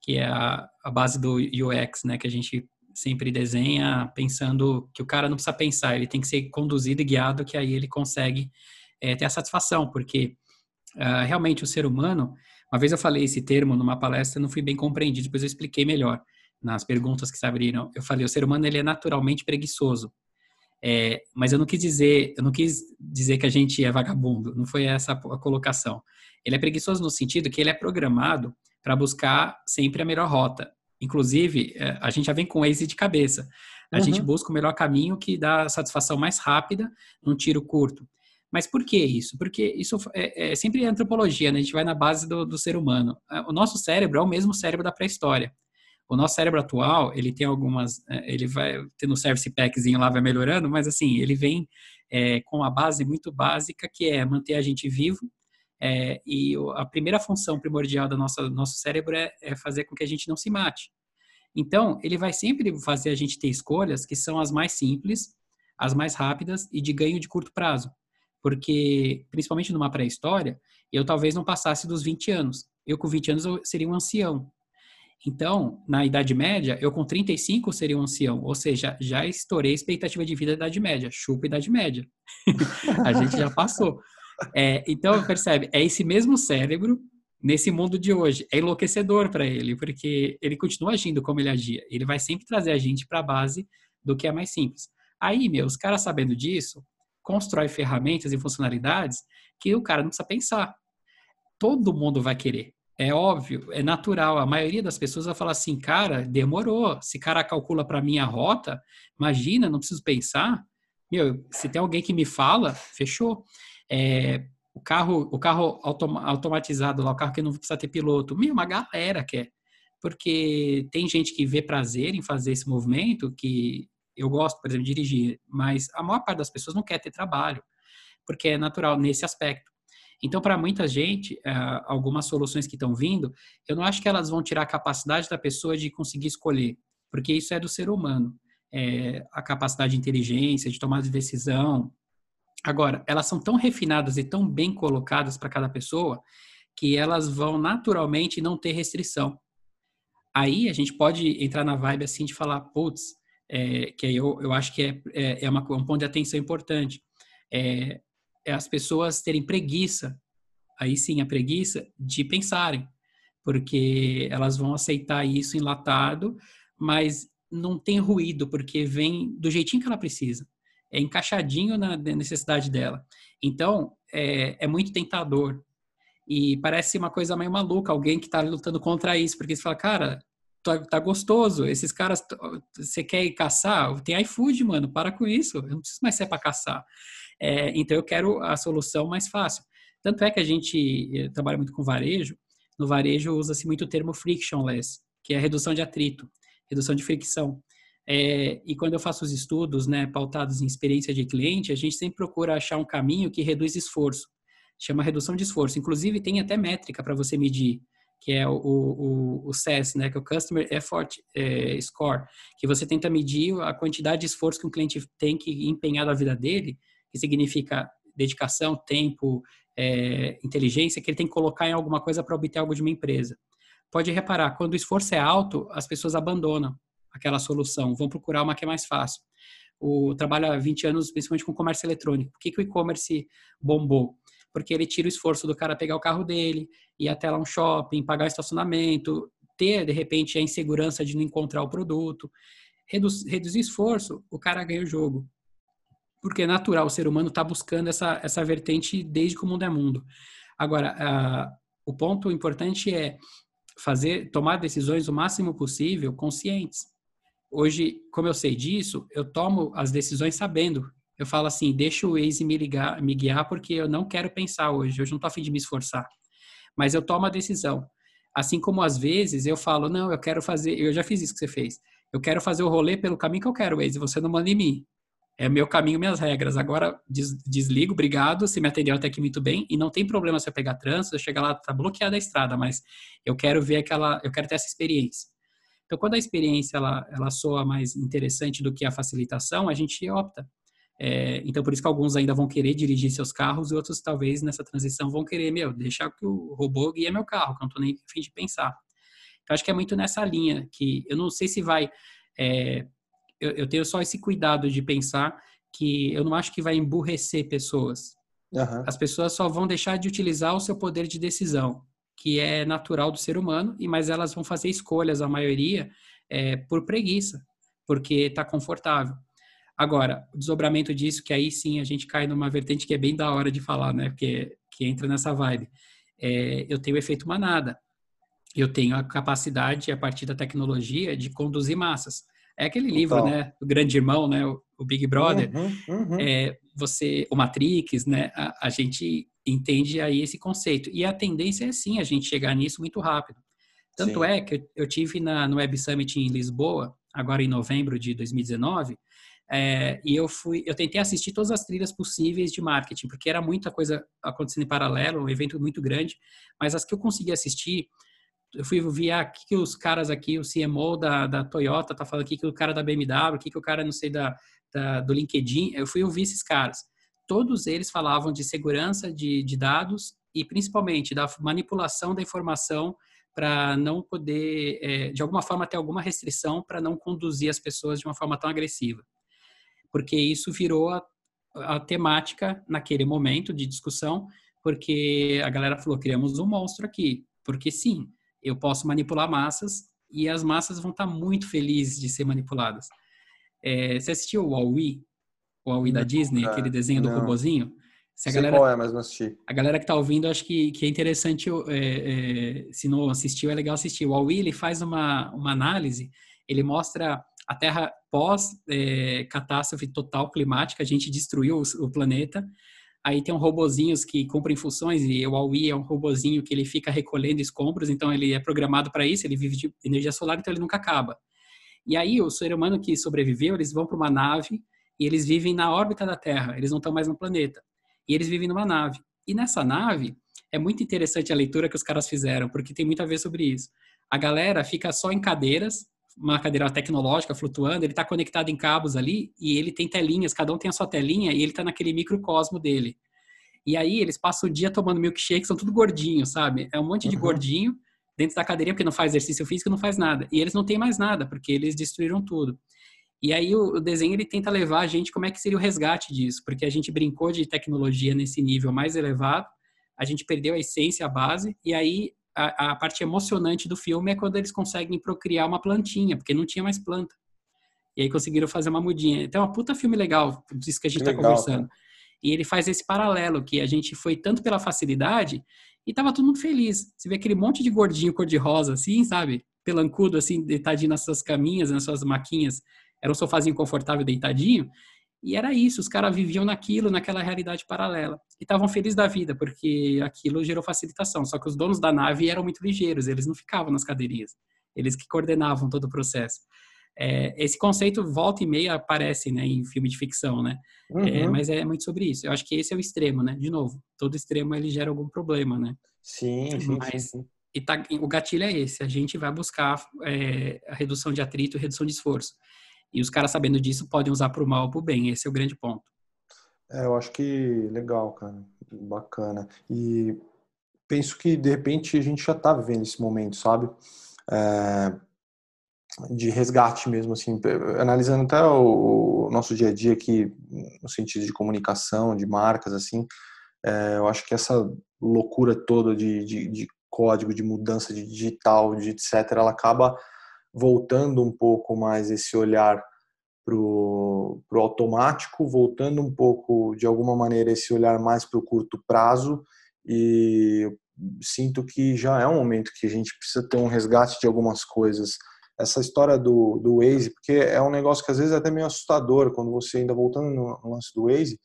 Que é a, a base do UX, né, que a gente sempre desenha pensando que o cara não precisa pensar, ele tem que ser conduzido e guiado, que aí ele consegue é, ter a satisfação, porque uh, realmente o ser humano, uma vez eu falei esse termo numa palestra, não fui bem compreendido, depois eu expliquei melhor nas perguntas que se abriram. Eu falei, o ser humano ele é naturalmente preguiçoso. É, mas eu não quis dizer, eu não quis dizer que a gente é vagabundo, não foi essa a colocação. Ele é preguiçoso no sentido que ele é programado para buscar sempre a melhor rota. Inclusive, é, a gente já vem com Waze de cabeça. A uhum. gente busca o melhor caminho que dá satisfação mais rápida num tiro curto. Mas por que isso? Porque isso é, é sempre antropologia, né? A gente vai na base do, do ser humano. O nosso cérebro é o mesmo cérebro da pré-história. O nosso cérebro atual, ele tem algumas, é, ele vai tendo um service packzinho lá, vai melhorando, mas assim, ele vem é, com uma base muito básica que é manter a gente vivo, é, e a primeira função primordial do nosso, nosso cérebro é, é, fazer com que a gente não se mate. Então, ele vai sempre fazer a gente ter escolhas que são as mais simples, as mais rápidas e de ganho de curto prazo. Porque, principalmente numa pré-história, eu talvez não passasse dos 20 anos. Eu, com 20 anos, eu seria um ancião. Então, na Idade Média, eu com 35 seria um ancião, ou seja, já estourei a expectativa de vida da Idade Média, chupa Idade Média. a gente já passou. É, então, percebe, é esse mesmo cérebro nesse mundo de hoje. É enlouquecedor para ele, porque ele continua agindo como ele agia. Ele vai sempre trazer a gente para a base do que é mais simples. Aí, meu, os caras sabendo disso, constrói ferramentas e funcionalidades que o cara não precisa pensar. Todo mundo vai querer. É óbvio, é natural. A maioria das pessoas vai falar assim, cara, demorou. Se cara calcula para mim a rota, imagina, não preciso pensar. Meu, se tem alguém que me fala, fechou. É, o carro, o carro autom automatizado lá, o carro que não precisa ter piloto, meu, uma galera quer. Porque tem gente que vê prazer em fazer esse movimento, que eu gosto, por exemplo, de dirigir, mas a maior parte das pessoas não quer ter trabalho, porque é natural nesse aspecto. Então, para muita gente, é, algumas soluções que estão vindo, eu não acho que elas vão tirar a capacidade da pessoa de conseguir escolher, porque isso é do ser humano. É, a capacidade de inteligência, de tomar de decisão. Agora, elas são tão refinadas e tão bem colocadas para cada pessoa que elas vão naturalmente não ter restrição. Aí a gente pode entrar na vibe assim de falar, putz, é, que eu, eu acho que é, é, é uma, um ponto de atenção importante. É, é as pessoas terem preguiça, aí sim a preguiça, de pensarem, porque elas vão aceitar isso enlatado, mas não tem ruído, porque vem do jeitinho que ela precisa, é encaixadinho na necessidade dela. Então, é, é muito tentador. E parece uma coisa meio maluca, alguém que está lutando contra isso, porque você fala, cara, tá, tá gostoso, esses caras, você quer ir caçar? Tem iFood, mano, para com isso, eu não preciso mais ser para caçar. É, então eu quero a solução mais fácil. Tanto é que a gente eh, trabalha muito com varejo. No varejo usa-se muito o termo frictionless, que é redução de atrito, redução de fricção. É, e quando eu faço os estudos, né, pautados em experiência de cliente, a gente sempre procura achar um caminho que reduz esforço. Chama redução de esforço. Inclusive tem até métrica para você medir que é o, o, o CES, né, que é o Customer Effort é, Score, que você tenta medir a quantidade de esforço que um cliente tem que empenhar na vida dele que significa dedicação, tempo, é, inteligência, que ele tem que colocar em alguma coisa para obter algo de uma empresa. Pode reparar, quando o esforço é alto, as pessoas abandonam aquela solução, vão procurar uma que é mais fácil. O trabalho há 20 anos, principalmente com comércio eletrônico. Por que, que o e-commerce bombou? Porque ele tira o esforço do cara pegar o carro dele, ir até lá um shopping, pagar o estacionamento, ter, de repente, a insegurança de não encontrar o produto. Reduz, reduzir esforço, o cara ganha o jogo porque é natural, o ser humano está buscando essa, essa vertente desde que o mundo é mundo. Agora, o ponto importante é fazer, tomar decisões o máximo possível conscientes. Hoje, como eu sei disso, eu tomo as decisões sabendo. Eu falo assim, deixa o Waze me, ligar, me guiar porque eu não quero pensar hoje, hoje não estou afim de me esforçar. Mas eu tomo a decisão. Assim como às vezes eu falo, não, eu quero fazer, eu já fiz isso que você fez. Eu quero fazer o rolê pelo caminho que eu quero, Waze, você não manda em mim é meu caminho, minhas regras. Agora des, desligo, obrigado, você me atendeu até aqui muito bem e não tem problema se eu pegar trânsito, eu chegar lá, tá bloqueada a estrada, mas eu quero ver aquela, eu quero ter essa experiência. Então, quando a experiência ela, ela soa mais interessante do que a facilitação, a gente opta. É, então, por isso que alguns ainda vão querer dirigir seus carros e outros, talvez, nessa transição, vão querer, meu, deixar que o robô guie meu carro, que eu não estou nem a fim de pensar. Então, acho que é muito nessa linha, que eu não sei se vai é, eu, eu, tenho só esse cuidado de pensar que eu não acho que vai emburrecer pessoas. Uhum. As pessoas só vão deixar de utilizar o seu poder de decisão, que é natural do ser humano, e mas elas vão fazer escolhas, a maioria, é, por preguiça, porque está confortável. Agora, o desdobramento disso, que aí sim a gente cai numa vertente que é bem da hora de falar, né? Porque que entra nessa vibe. É, eu tenho o efeito manada. Eu tenho a capacidade, a partir da tecnologia, de conduzir massas. É aquele livro, né? O Grande Irmão, né? o Big Brother, uhum, uhum. É, você, o Matrix, né? A, a, gente entende aí esse conceito. E a tendência é sim a gente chegar nisso muito rápido. Tanto sim. é que eu, tive na, no Web Summit em Lisboa, agora em novembro de 2019, é, e eu fui, eu tentei assistir todas as trilhas possíveis de marketing, porque era muita coisa acontecendo em paralelo, um evento muito grande, mas as que eu consegui assistir, eu fui ver ah, que, que os caras aqui, o CMO da, da Toyota tá falando aqui, que o cara da BMW, que, que o cara, não sei, da, da, do LinkedIn, eu fui ouvir esses caras. Todos eles falavam de segurança de, de dados e principalmente da manipulação da informação para não poder, é, de alguma forma, ter alguma restrição para não conduzir as pessoas de uma forma tão agressiva porque isso virou a, a temática naquele momento de discussão, porque a galera falou: criamos um monstro aqui, porque sim, eu posso manipular massas e as massas vão estar muito felizes de ser manipuladas. É, você assistiu o Wall-E? O Wall-E da Disney, cara, aquele desenho do não. robozinho? Se a Sei galera, qual é, mas não assisti. A galera que tá ouvindo, acho que, que é interessante, é, é, se não assistiu, é legal assistir. O Wall-E, ele faz uma, uma análise, ele mostra a Terra pós é, catástrofe total climática, a gente destruiu o, o, planeta. Aí tem um robozinhos que cumprem funções e o Aui é um robozinho que ele fica recolhendo escombros, então ele é programado para isso, ele vive de energia solar, então ele nunca acaba. E aí o ser humano que sobreviveu, eles vão para uma nave e eles vivem na órbita da Terra, eles não estão mais no planeta. E eles vivem numa nave. E nessa nave, é muito interessante a leitura que os caras fizeram, porque tem muito a ver sobre isso. A galera fica só em cadeiras, uma cadeira tecnológica flutuando, ele está conectado em cabos ali e ele tem telinhas, cada um tem a sua telinha e ele está naquele microcosmo dele. E aí eles passam o dia tomando milkshake, são tudo gordinhos, sabe? É um monte de uhum. gordinho dentro da cadeirinha, porque não faz exercício físico, não faz nada. E eles não têm mais nada, porque eles destruíram tudo. E aí o, desenho ele tenta levar a gente como é que seria o resgate disso, porque a gente brincou de tecnologia nesse nível mais elevado, a gente perdeu a essência, a base, e aí a, a, parte emocionante do filme é quando eles conseguem procriar uma plantinha, porque não tinha mais planta. E aí conseguiram fazer uma mudinha. Então, é uma puta filme legal, disso que a gente está conversando. Cara. E ele faz esse paralelo, que a gente foi tanto pela facilidade e tava todo mundo feliz. Você vê aquele monte de gordinho cor-de-rosa, assim, sabe? Pelancudo, assim, deitadinho nas suas caminhas, nas suas maquinhas. Era um sofazinho confortável, deitadinho. E era isso, os caras viviam naquilo, naquela realidade paralela. E estavam felizes da vida, porque aquilo gerou facilitação. Só que os donos da nave eram muito ligeiros, eles não ficavam nas cadeirinhas. Eles que coordenavam todo o processo. É, esse conceito volta e meia aparece né, em filme de ficção, né? É, uhum. É, mas é muito sobre isso. Eu acho que esse é o extremo, né? De novo, todo extremo ele gera algum problema, né? Sim, sim, mas, sim. E tá, o gatilho é esse. A gente vai buscar é, a redução de atrito redução de esforço. E os caras sabendo disso podem usar para o mal ou para o bem. Esse é o grande ponto. É, eu acho que legal, cara. Bacana. E penso que, de repente, a gente já está vivendo esse momento, sabe? É, de resgate mesmo, assim, analisando até o, nosso dia a dia aqui, no sentido de comunicação, de marcas, assim, é, eu acho que essa loucura toda de, de, de código, de mudança de digital, de etc., ela acaba voltando um pouco mais esse olhar para o automático, voltando um pouco, de alguma maneira, esse olhar mais para o curto prazo e sinto que já é um momento que a gente precisa ter um resgate de algumas coisas. Essa história do, do Waze, porque é um negócio que às vezes é até meio assustador, quando você, ainda voltando no, lance do Waze,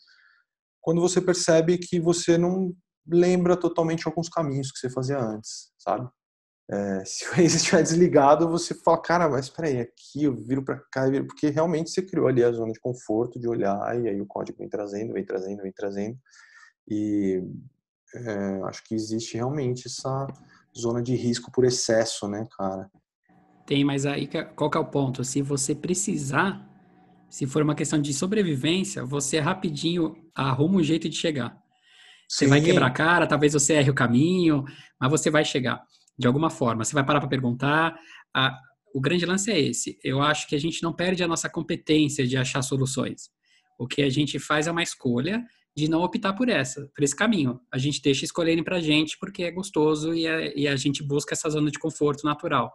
quando você percebe que você não lembra totalmente alguns caminhos que você fazia antes, sabe? É, se o Waze estiver desligado, você fala, cara, mas espera aí, aqui eu viro para cá, porque realmente você criou ali a zona de conforto de olhar e aí o código vem trazendo, vem trazendo, vem trazendo. E é, acho que existe realmente essa zona de risco por excesso, né, cara? Tem, mas aí qual que é o ponto? Se você precisar, se for uma questão de sobrevivência, você rapidinho arruma um jeito de chegar. Você Sim. vai quebrar a cara, talvez você erre o caminho, mas você vai chegar de alguma forma. Você vai parar para perguntar. A, o grande lance é esse. Eu acho que a gente não perde a nossa competência de achar soluções. O que a gente faz é uma escolha de não optar por essa, por esse caminho. A gente deixa escolherem para a gente porque é gostoso e, é, e, a gente busca essa zona de conforto natural.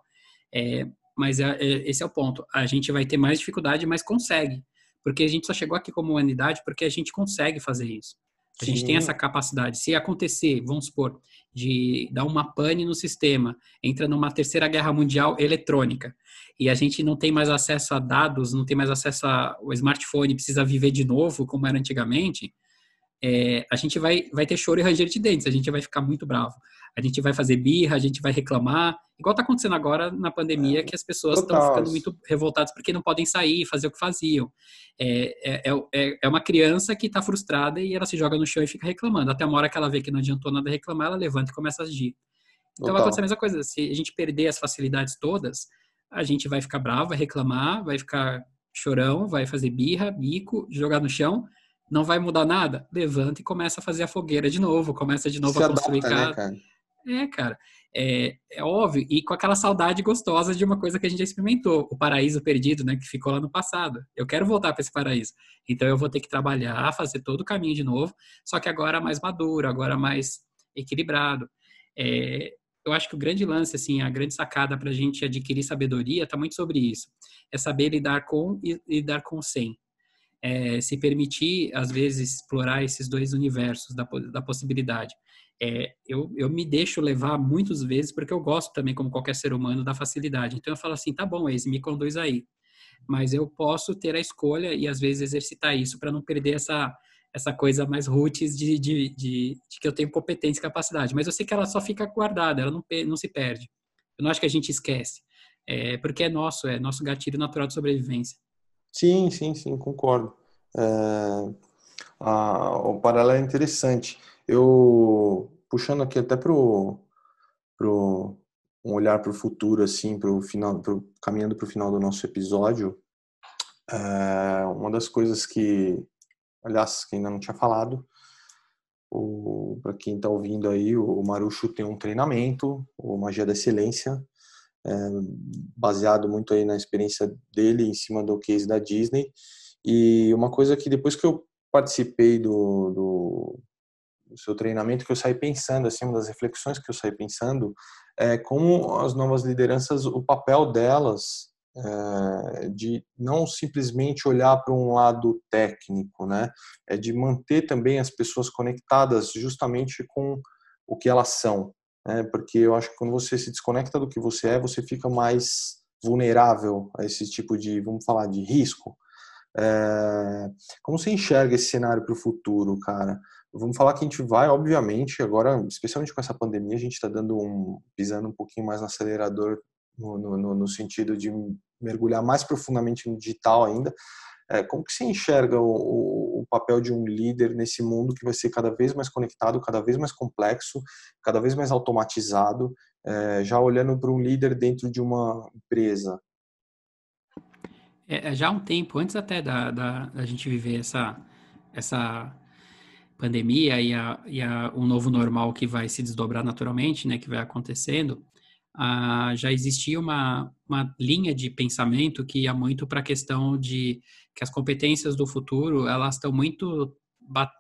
É, mas é, é, esse é o ponto. A gente vai ter mais dificuldade, mas consegue. Porque a gente só chegou aqui como humanidade porque a gente consegue fazer isso. A Sim. gente tem essa capacidade. Se acontecer, vamos supor, de dar uma pane no sistema, entra numa terceira guerra mundial eletrônica, e a gente não tem mais acesso a dados, não tem mais acesso ao smartphone, precisa viver de novo, como era antigamente, é, a gente vai, vai ter choro e ranger de dentes, a gente vai ficar muito bravo. A gente vai fazer birra, a gente vai reclamar, igual está acontecendo agora na pandemia, é, que as pessoas estão ficando muito revoltadas porque não podem sair, fazer o que faziam. É, é, é, é uma criança que está frustrada e ela se joga no chão e fica reclamando. Até uma hora que ela vê que não adiantou nada reclamar, ela levanta e começa a agir. Então Total. vai acontecer a mesma coisa. Se a gente perder as facilidades todas, a gente vai ficar bravo, vai reclamar, vai ficar chorão, vai fazer birra, bico, jogar no chão não vai mudar nada? Levanta e começa a fazer a fogueira de novo, começa de novo Se a construir adapta, né, casa. Né? É, cara, é, é, óbvio, e com aquela saudade gostosa de uma coisa que a gente já experimentou, o paraíso perdido, né, que ficou lá no passado. Eu quero voltar para esse paraíso. Então eu vou ter que trabalhar, fazer todo o caminho de novo, só que agora mais maduro, agora mais equilibrado. É, eu acho que o grande lance, assim, a grande sacada para a gente adquirir sabedoria está muito sobre isso. É saber lidar com e lidar com sem é, se permitir, às vezes, explorar esses dois universos da, da possibilidade. É, eu, eu me deixo levar muitas vezes porque eu gosto também, como qualquer ser humano, da facilidade. Então eu falo assim, tá bom, ex, me conduz aí. Mas eu posso ter a escolha e às vezes exercitar isso para não perder essa essa coisa mais roots de, de, de, de, que eu tenho competência e capacidade. Mas eu sei que ela só fica guardada, ela não, não se perde. Eu não acho que a gente esquece. É, porque é nosso, é nosso gatilho natural de sobrevivência. Sim, sim, sim, concordo. É, a, o paralelo é interessante. Eu, puxando aqui até pro, pro um olhar para o futuro, assim, pro final, pro, caminhando para o final do nosso episódio, é, uma das coisas que, aliás, que ainda não tinha falado, para quem está ouvindo aí, o Marucho tem um treinamento, o Magia da Excelência, é, baseado muito aí na experiência dele em cima do case da Disney. E uma coisa que depois que eu participei do, do, seu treinamento, que eu saí pensando, assim, uma das reflexões que eu saí pensando, é como as novas lideranças, o papel delas é, de não simplesmente olhar para um lado técnico, né? É de manter também as pessoas conectadas justamente com o que elas são, né? Porque eu acho que quando você se desconecta do que você é, você fica mais vulnerável a esse tipo de, vamos falar, de risco. É... Como você enxerga esse cenário para o futuro, cara? Vamos falar que a gente vai, obviamente, agora, especialmente com essa pandemia, a gente está dando um pisando um pouquinho mais no acelerador no, no, no, sentido de mergulhar mais profundamente no digital ainda. É, como que você enxerga o, o, papel de um líder nesse mundo que vai ser cada vez mais conectado, cada vez mais complexo, cada vez mais automatizado, é, já olhando para um líder dentro de uma empresa? É, é, já há um tempo, antes até da, da, da gente viver essa, essa pandemia e, a, e a, um novo normal que vai se desdobrar naturalmente, né, que vai acontecendo, ah, já existia uma, uma linha de pensamento que ia muito para a questão de que as competências do futuro elas estão muito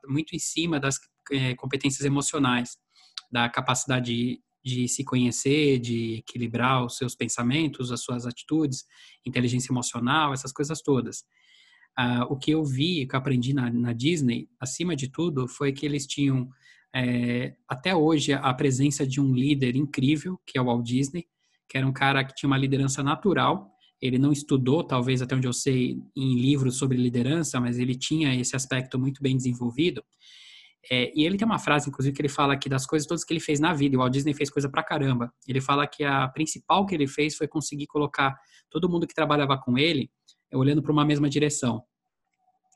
muito em cima das é, competências emocionais, da capacidade de se conhecer, de equilibrar os seus pensamentos, as suas atitudes, inteligência emocional, essas coisas todas. Uh, o que eu vi, que eu aprendi na, na, Disney, acima de tudo, foi que eles tinham, é, até hoje, a presença de um líder incrível, que é o Walt Disney, que era um cara que tinha uma liderança natural. Ele não estudou, talvez até onde eu sei, em livros sobre liderança, mas ele tinha esse aspecto muito bem desenvolvido. É, e ele tem uma frase, inclusive, que ele fala que das coisas todas que ele fez na vida, o Walt Disney fez coisa pra caramba. Ele fala que a principal que ele fez foi conseguir colocar todo mundo que trabalhava com ele olhando para uma mesma direção.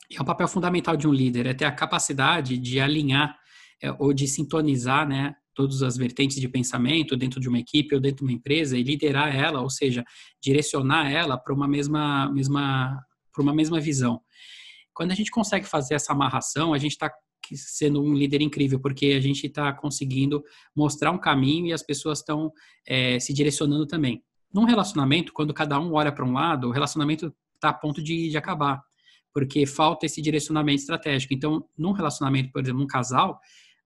E é um papel fundamental de um líder, é ter a capacidade de alinhar é, ou de sintonizar, né, todas as vertentes de pensamento dentro de uma equipe ou dentro de uma empresa e liderar ela, ou seja, direcionar ela para uma mesma, mesma, para uma mesma visão. Quando a gente consegue fazer essa amarração, a gente está sendo um líder incrível, porque a gente está conseguindo mostrar um caminho e as pessoas estão é, se direcionando também. Num relacionamento, quando cada um olha para um lado, o relacionamento está a ponto de, de acabar, porque falta esse direcionamento estratégico. Então, num relacionamento, por exemplo, num casal,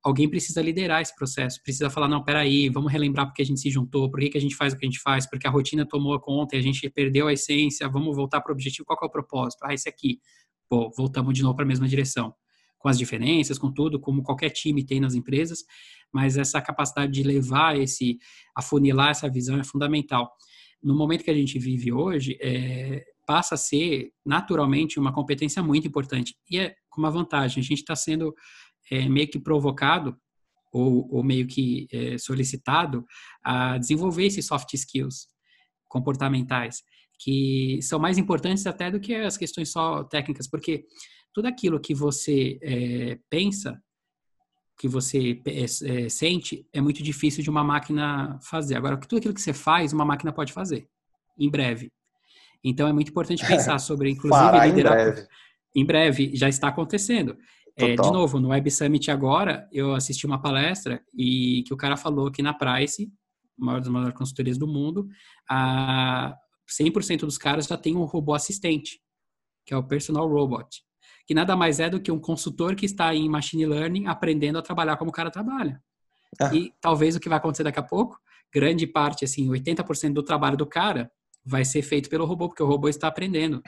alguém precisa liderar esse processo, precisa falar, não, peraí, vamos relembrar porque a gente se juntou, por que, que a gente faz o que a gente faz, porque a rotina tomou conta e a gente perdeu a essência, vamos voltar para o objetivo, qual é o propósito? Ah, esse aqui. Pô, voltamos de novo para a mesma direção. com as diferenças, com tudo, como qualquer time tem nas empresas, mas essa capacidade de levar esse, afunilar essa visão é fundamental. No momento que a gente vive hoje, é, passa a ser naturalmente uma competência muito importante e é uma vantagem. A gente está sendo é, meio que provocado ou, ou meio que é, solicitado a desenvolver esses soft skills comportamentais, que são mais importantes até do que as questões só técnicas, porque tudo aquilo que você é, pensa, que você é, é, sente, é muito difícil de uma máquina fazer. Agora, tudo aquilo que você faz, uma máquina pode fazer, em breve. Então, é muito importante pensar sobre, inclusive, liderar. Em breve. em breve, já está acontecendo. É, de novo, no Web Summit agora, eu assisti uma palestra e que o cara falou que na Price, uma das maiores consultorias do mundo, a 100% dos caras já tem um robô assistente, que é o personal robot, que nada mais é do que um consultor que está em machine learning aprendendo a trabalhar como o cara trabalha. Ah. E talvez o que vai acontecer daqui a pouco, grande parte, assim, 80% do trabalho do cara vai ser feito pelo robô, porque o robô está aprendendo.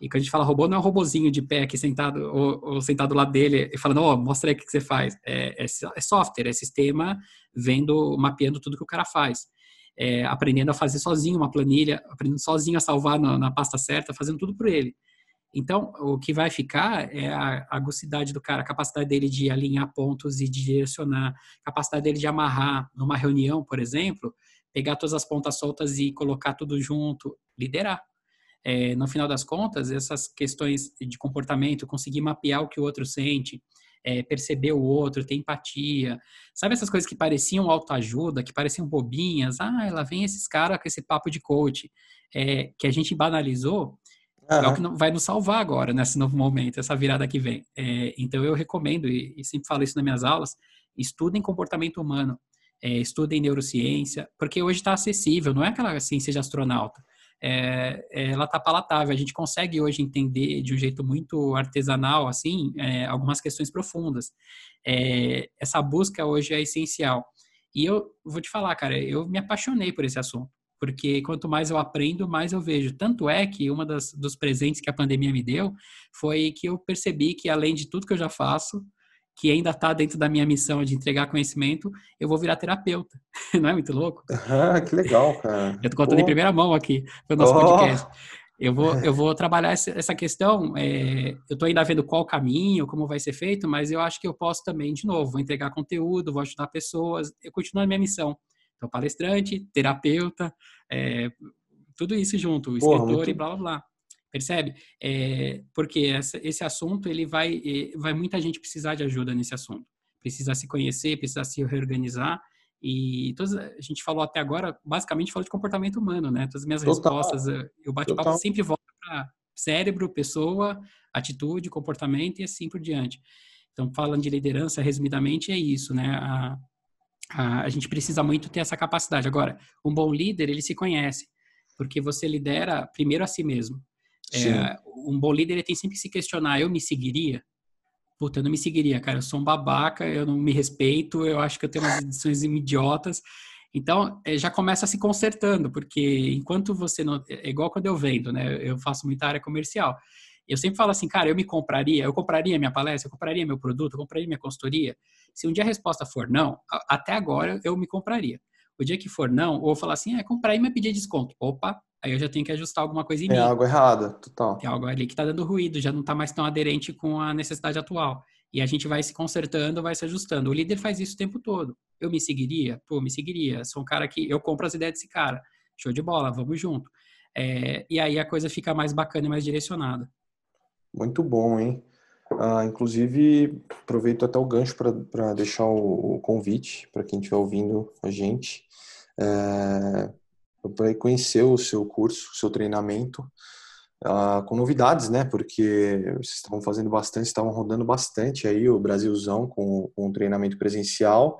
E quando a gente fala robô, não é um robozinho de pé aqui sentado ou, ou sentado do lado dele e falando, ó, oh, mostra aí o que, que você faz. É, é, é, software, é sistema vendo, mapeando tudo que o cara faz. É, aprendendo a fazer sozinho uma planilha, aprendendo sozinho a salvar na, na, pasta certa, fazendo tudo por ele. Então, o que vai ficar é a agucidade do cara, a capacidade dele de alinhar pontos e de direcionar, a capacidade dele de amarrar numa reunião, por exemplo, pegar todas as pontas soltas e colocar tudo junto, liderar. É, no final das contas, essas questões de comportamento, conseguir mapear o que o outro sente, é, perceber o outro, ter empatia, sabe essas coisas que pareciam autoajuda, que pareciam bobinhas, ah, ela vem esses caras com esse papo de coach, é, que a gente banalizou, uhum. é o que vai nos salvar agora, nesse novo momento, essa virada que vem. É, então, eu recomendo, e, e, sempre falo isso nas minhas aulas, estudem comportamento humano, é, estudem neurociência, porque hoje está acessível, não é aquela ciência de astronauta é, ela está palatável. A gente consegue hoje entender de um jeito muito artesanal, assim, é, algumas questões profundas. É, essa busca hoje é essencial. E eu vou te falar, cara, eu me apaixonei por esse assunto, porque quanto mais eu aprendo, mais eu vejo. Tanto é que uma das, dos presentes que a pandemia me deu foi que eu percebi que além de tudo que eu já faço, que ainda está dentro da minha missão de entregar conhecimento, eu vou virar terapeuta. Não é muito louco? Ah, que legal, cara. Eu tô contando oh. em primeira mão aqui no nosso oh. podcast. Eu vou, eu vou trabalhar essa questão. É, eu estou ainda vendo qual caminho, como vai ser feito, mas eu acho que eu posso também, de novo, vou entregar conteúdo, vou ajudar pessoas. Eu continuo a minha missão. Então, palestrante, terapeuta, é, tudo isso junto, escritor Porra, muito... e blá blá blá. Percebe? É, porque essa, esse assunto, ele vai, vai muita gente precisar de ajuda nesse assunto. Precisa se conhecer, precisa se reorganizar. E todas, a gente falou até agora, basicamente falou de comportamento humano, né? Todas as minhas Total. respostas, o bate-papo sempre volta para cérebro, pessoa, atitude, comportamento e assim por diante. Então, falando de liderança, resumidamente, é isso, né? A, a, a gente precisa muito ter essa capacidade. Agora, um bom líder, ele se conhece, porque você lidera primeiro a si mesmo. É, um bom líder ele tem sempre que se questionar: eu me seguiria? Puta, eu não me seguiria, cara. Eu sou um babaca, eu não me respeito, eu acho que eu tenho umas edições idiotas. Então, é, já começa se consertando, porque enquanto você não. É igual quando eu vendo, né? Eu faço muita área comercial. Eu sempre falo assim, cara, eu me compraria, eu compraria minha palestra, eu compraria meu produto, eu compraria minha consultoria. Se um dia a resposta for não, até agora eu me compraria. O dia que for não, ou falar assim, é, comprar e me pedir desconto. Opa, aí eu já tenho que ajustar alguma coisa em Tem mim. algo errado, total. Tem algo ali que está dando ruído, já não está mais tão aderente com a necessidade atual. E a gente vai se consertando, vai se ajustando. O líder faz isso o tempo todo. Eu me seguiria? Pô, me seguiria. Sou um cara que eu compro as ideias desse cara. Show de bola, vamos junto. É, e aí a coisa fica mais bacana e mais direcionada. Muito bom, hein? Ah, inclusive, aproveito até o gancho para deixar o, o convite para quem estiver ouvindo a gente. É, para conhecer o seu curso, o seu treinamento, uh, com novidades, né? Porque vocês estavam fazendo bastante, estavam rodando bastante aí o Brasilzão com, com o treinamento presencial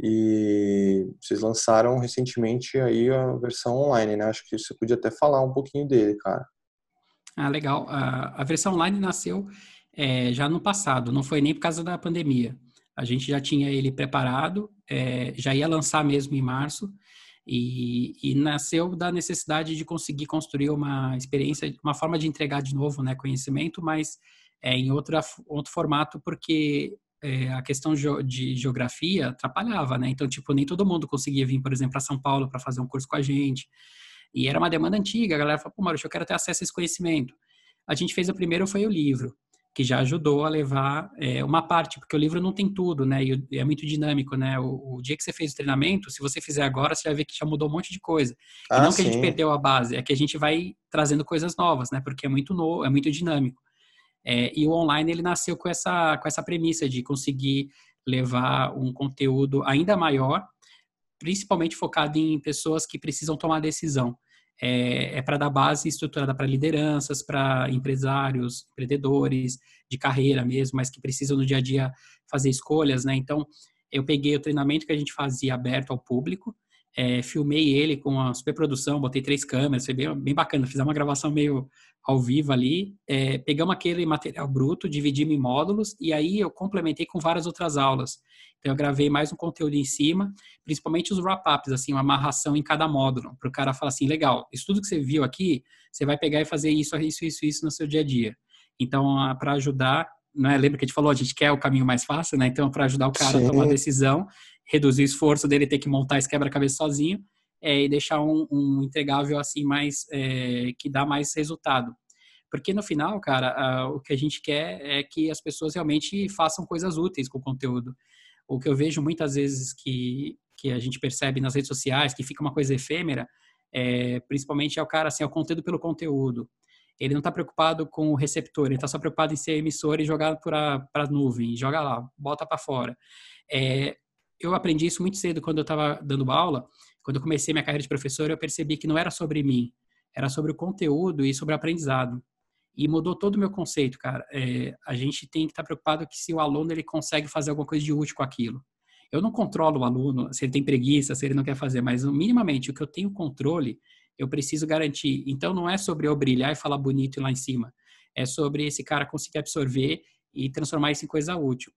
e vocês lançaram recentemente aí a versão online, né? Acho que você podia até falar um pouquinho dele, cara. Ah, legal. A, a versão online nasceu é, já no passado, não foi nem por causa da pandemia. A gente já tinha ele preparado, é, já ia lançar mesmo em março, e, e, nasceu da necessidade de conseguir construir uma experiência, uma forma de entregar de novo né, conhecimento, mas é, em outra, outro formato, porque é, a questão de geografia atrapalhava, né? Então, tipo, nem todo mundo conseguia vir, por exemplo, para São Paulo para fazer um curso com a gente. E era uma demanda antiga, a galera falou, pô, Maurício, eu quero ter acesso a esse conhecimento. A gente fez o primeiro, foi o livro, que já ajudou a levar é, uma parte, porque o livro não tem tudo, né? E é muito dinâmico, né? O, o, dia que você fez o treinamento, se você fizer agora, você vai ver que já mudou um monte de coisa. Ah, e não sim. que a gente perdeu a base, é que a gente vai trazendo coisas novas, né? Porque é muito novo, é muito dinâmico. É, e o online ele nasceu com essa, com essa premissa de conseguir levar um conteúdo ainda maior, principalmente focado em pessoas que precisam tomar decisão. É, é para dar base estruturada para lideranças, para empresários, empreendedores de carreira mesmo, mas que precisam no dia a dia fazer escolhas, né? Então, eu peguei o treinamento que a gente fazia aberto ao público, é, filmei ele com a superprodução, botei três câmeras, foi bem, bem bacana, fiz uma gravação meio ao vivo ali, é, pegamos aquele material bruto, dividimos em módulos e aí eu complementei com várias outras aulas. Então eu gravei mais um conteúdo em cima, principalmente os wrap-ups, assim, uma amarração em cada módulo, para o cara falar assim, legal, isso tudo que você viu aqui, você vai pegar e fazer isso, isso, isso, isso no seu dia a dia. Então, para ajudar, né, lembra que a gente falou, a gente quer o caminho mais fácil, né? Então, para ajudar o cara Sim. a tomar a decisão, reduzir o esforço dele ter que montar esse quebra-cabeça sozinho, é, e deixar um, um, entregável assim mais é, que dá mais resultado. Porque no final, cara, a, o que a gente quer é que as pessoas realmente façam coisas úteis com o conteúdo. O que eu vejo muitas vezes que, que a gente percebe nas redes sociais, que fica uma coisa efêmera, é, principalmente é o cara assim, é o conteúdo pelo conteúdo. Ele não está preocupado com o receptor, ele está só preocupado em ser emissor e jogar para a nuvem, joga lá, bota para fora. É, eu aprendi isso muito cedo quando eu estava dando aula, quando eu comecei minha carreira de professor, eu percebi que não era sobre mim, era sobre o conteúdo e sobre o aprendizado. E mudou todo o meu conceito, cara. É, a gente tem que estar preocupado que se o aluno ele consegue fazer alguma coisa de útil com aquilo. Eu não controlo o aluno, se ele tem preguiça, se ele não quer fazer, mas minimamente o que eu tenho controle, eu preciso garantir. Então não é sobre eu brilhar e falar bonito lá em cima. É sobre esse cara conseguir absorver e transformar isso em coisa útil.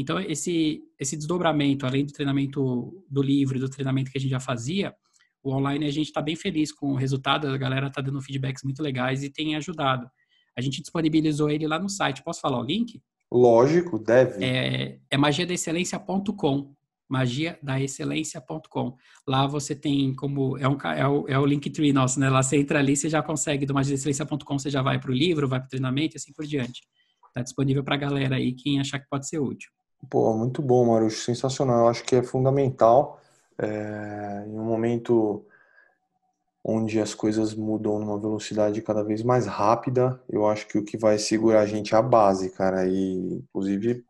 Então, esse, esse desdobramento, além do treinamento do livro e do treinamento que a gente já fazia, o online a gente está bem feliz com o resultado, a galera está dando feedbacks muito legais e tem ajudado. A gente disponibilizou ele lá no site. Posso falar o link? Lógico, deve. É, é magiadaexcelência.com magiadaexcelência.com. Lá você tem como é, um, é, o, é o Linktree nosso, né? Lá você entra ali, você já consegue do magiadaexcelência.com, você já vai para o livro, vai para o treinamento e assim por diante. Está disponível para a galera aí, quem achar que pode ser útil. Pô, muito bom, Marucho, sensacional. Eu acho que é fundamental é, em um momento onde as coisas mudam numa velocidade cada vez mais rápida, eu acho que o que vai segurar a gente é a base, cara. E, inclusive,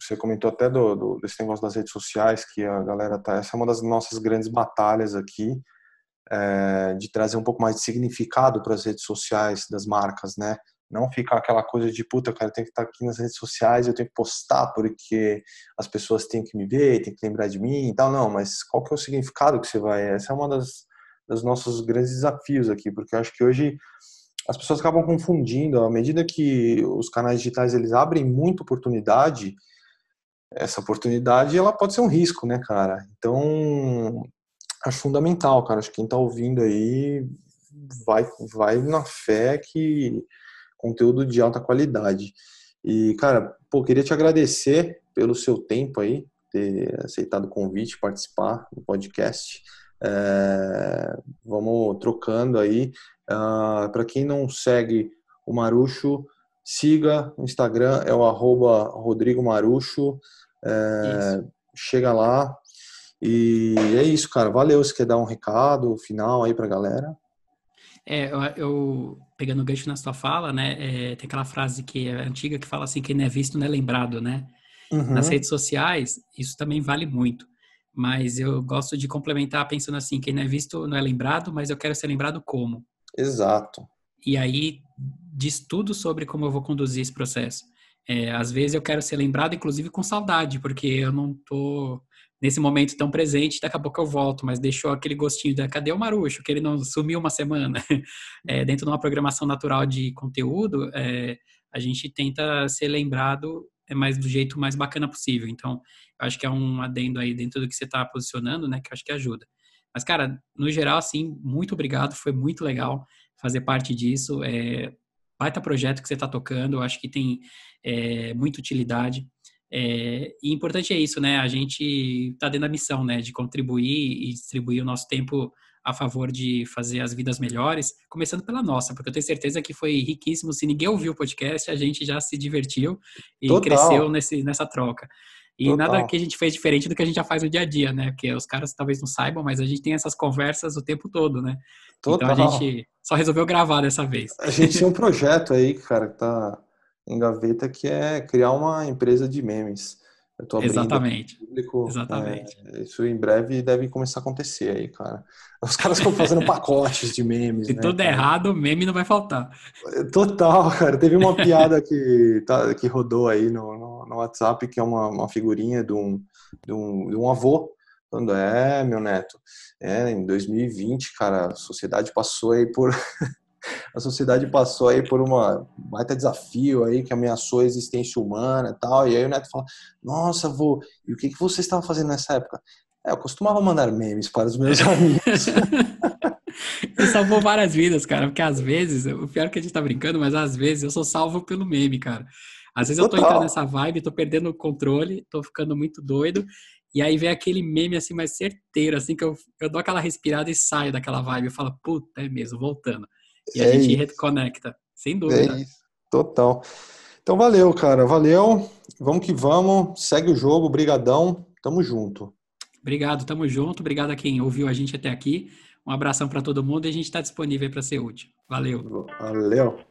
você comentou até do, do, desse negócio das redes sociais, que a galera tá. Essa é uma das nossas grandes batalhas aqui, é, de trazer um pouco mais de significado para as redes sociais das marcas, né? Não ficar aquela coisa de puta, cara, eu tenho que estar aqui nas redes sociais, eu tenho que postar porque as pessoas têm que me ver, têm que lembrar de mim e tal. Não, mas qual que é o significado que você vai? Essa é uma das, dos nossos grandes desafios aqui, porque eu acho que hoje as pessoas acabam confundindo. À medida que os canais digitais eles abrem muita oportunidade, essa oportunidade ela pode ser um risco, né, cara? Então, acho fundamental, cara. Acho que quem está ouvindo aí vai, vai na fé que conteúdo de alta qualidade. E, cara, pô, queria te agradecer pelo seu tempo aí, ter aceitado o convite, participar do podcast. É, vamos trocando aí. Uh, ah, Para quem não segue o Marucho, siga o Instagram, é o arroba Rodrigo Marucho. É, chega lá. E é isso, cara. Valeu. Você quer dar um recado final aí pra galera? É, eu, eu pegando o gancho na sua fala, né? É, tem aquela frase que é antiga que fala assim: quem não é visto não é lembrado, né? Uhum. Nas redes sociais, isso também vale muito. Mas eu gosto de complementar pensando assim: quem não é visto não é lembrado, mas eu quero ser lembrado como. Exato. E aí diz tudo sobre como eu vou conduzir esse processo. É, às vezes eu quero ser lembrado, inclusive com saudade, porque eu não tô nesse momento tão presente, daqui a pouco eu volto, mas deixou aquele gostinho da cadê o Marucho, que ele não sumiu uma semana. É, dentro de uma programação natural de conteúdo, é, a gente tenta ser lembrado é mais do jeito mais bacana possível. Então, eu acho que é um adendo aí dentro do que você está posicionando, né, que eu acho que ajuda. Mas, cara, no geral, assim, muito obrigado, foi muito legal fazer parte disso. É, baita projeto que você está tocando, eu acho que tem é, muita utilidade. É, e importante é isso, né? A gente está dentro da missão, né? De contribuir e distribuir o nosso tempo a favor de fazer as vidas melhores, começando pela nossa, porque eu tenho certeza que foi riquíssimo. Se ninguém ouviu o podcast, a gente já se divertiu e Total. cresceu nesse, nessa troca. E Total. nada que a gente fez diferente do que a gente já faz no dia a dia, né? Porque os caras talvez não saibam, mas a gente tem essas conversas o tempo todo, né? Total. Então a gente só resolveu gravar dessa vez. A gente tem um projeto aí, cara, que tá em gaveta, que é criar uma empresa de memes. Eu tô abrindo Exatamente. Público, Exatamente. É, isso em breve deve começar a acontecer aí, cara. Os caras estão fazendo pacotes de memes. Se né, tudo cara? errado, meme não vai faltar. Total, cara. Teve uma piada que, tá, que rodou aí no, no, no WhatsApp, que é uma, uma figurinha de um, de, um, de um avô falando, é, meu neto, é, em 2020, cara, a sociedade passou aí por a sociedade passou aí por uma baita desafio aí que ameaçou a existência humana e tal. E aí o Neto fala: Nossa, vô, e o que, que você estava fazendo nessa época? É, eu costumava mandar memes para os meus amigos. eu salvou várias vidas, cara, porque às vezes, o pior é que a gente tá brincando, mas às vezes eu sou salvo pelo meme, cara. Às vezes Total. eu tô entrando nessa vibe, tô perdendo o controle, tô ficando muito doido, e aí vem aquele meme assim mais certeiro, assim, que eu, eu dou aquela respirada e saio daquela vibe. Eu falo, puta, é mesmo, voltando. E é a gente isso. reconecta, sem dúvida. É isso. Total. Então valeu, cara. Valeu. Vamos que vamos. Segue o jogo. Brigadão. Tamo junto. Obrigado, tamo junto. Obrigado a quem ouviu a gente até aqui. Um abração para todo mundo e a gente está disponível para ser útil. Valeu. Valeu.